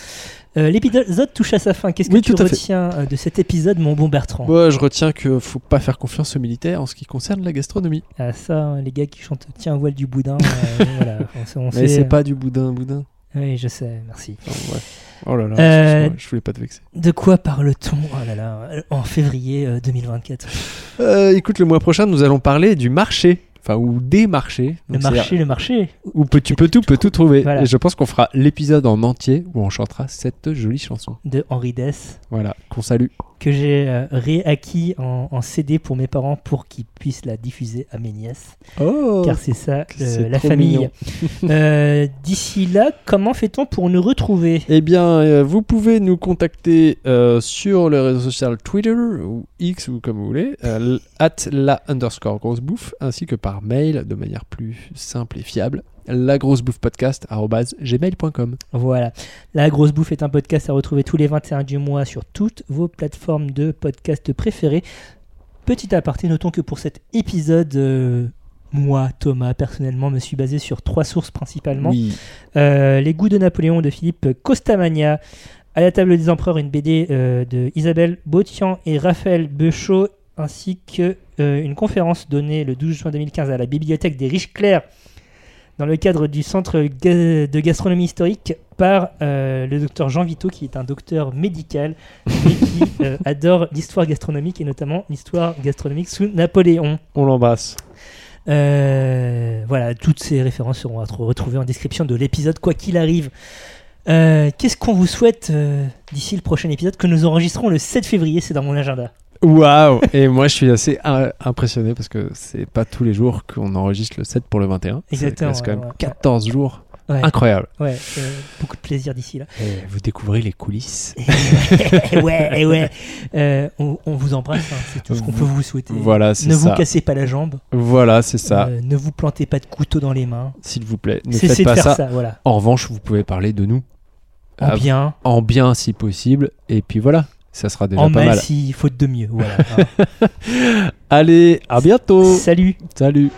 Euh, L'épisode touche à sa fin. Qu'est-ce que Oui, tu fait. retiens euh, de cet épisode, mon bon Bertrand? Moi, je retiens que faut pas faire confiance aux militaires en ce qui concerne la gastronomie. Ah, ça, hein, les gars qui chantent Tiens, voile du boudin. euh, voilà, on Mais c'est euh, pas du boudin, boudin. Oui, je sais, merci. Enfin, bref. Oh là là, Euh, je voulais pas te vexer. De quoi parle-t-on? Oh là là, en février euh, 2024 Euh, écoute, le mois prochain, nous allons parler du marché. Enfin, ou des marchés. Le Donc, marché, le marché. Où tu peux tout, peux tout trouver. Voilà. Et je pense qu'on fera l'épisode en entier où on chantera cette jolie chanson. de Henri Dess Voilà, qu'on salue. Que j'ai euh, réacquis en, en CD pour mes parents pour qu'ils puissent la diffuser à mes nièces. Oh car c'est ça, euh, la famille. Euh, D'ici là, comment fait-on pour nous retrouver? Eh bien, euh, vous pouvez nous contacter sur le réseau social Twitter ou X ou comme vous voulez, at la underscore grosse bouffe, ainsi que par mail de manière plus simple et fiable, la grosse bouffe podcast gmail.com. Voilà. La Grosse Bouffe est un podcast à retrouver tous les 21 du mois sur toutes vos plateformes de podcast préférées. Petit aparté, notons que pour cet épisode, euh, moi, Thomas, personnellement, me suis basé sur trois sources principalement. Oui. Euh, les goûts de Napoléon de Philippe Costamagna, à la table des empereurs, une BD euh, de Isabelle Bautian et Raphaël Beuchot, ainsi que une conférence donnée le 12 juin 2015 à la bibliothèque des Riches Clairs dans le cadre du centre de gastronomie historique par euh, le docteur Jean Vito, qui est un docteur médical et qui euh, adore l'histoire gastronomique et notamment l'histoire gastronomique sous Napoléon. On l'embrasse. Euh, voilà, toutes ces références seront retrouvées en description de l'épisode, quoi qu'il arrive. Qu'est-ce qu'on vous souhaite d'ici le prochain épisode que nous enregistrons le 7 février C'est dans mon agenda. Waouh Et moi, je suis assez impressionné parce que c'est pas tous les jours qu'on enregistre le 7 pour le 21. Exactement, C'est quand même ouais, ouais. 14 jours. Ouais, Incroyable. ouais euh, beaucoup de plaisir d'ici là. Et vous découvrez les coulisses. Et ouais, et ouais. Euh, on, on vous embrasse, hein, c'est tout ce qu'on peut vous souhaiter. Voilà, c'est ne vous ça. cassez pas la jambe, Voilà, c'est ça. euh, ne vous plantez pas de couteau dans les mains. S'il vous plaît, ne Cessez faites de pas faire ça. ça, voilà. En revanche, vous pouvez parler de nous. En Ah, bien, En bien si possible. Et puis voilà, ça sera déjà en pas mal mal. s'il faut de mieux. Voilà. Allez, à bientôt. Salut Salut.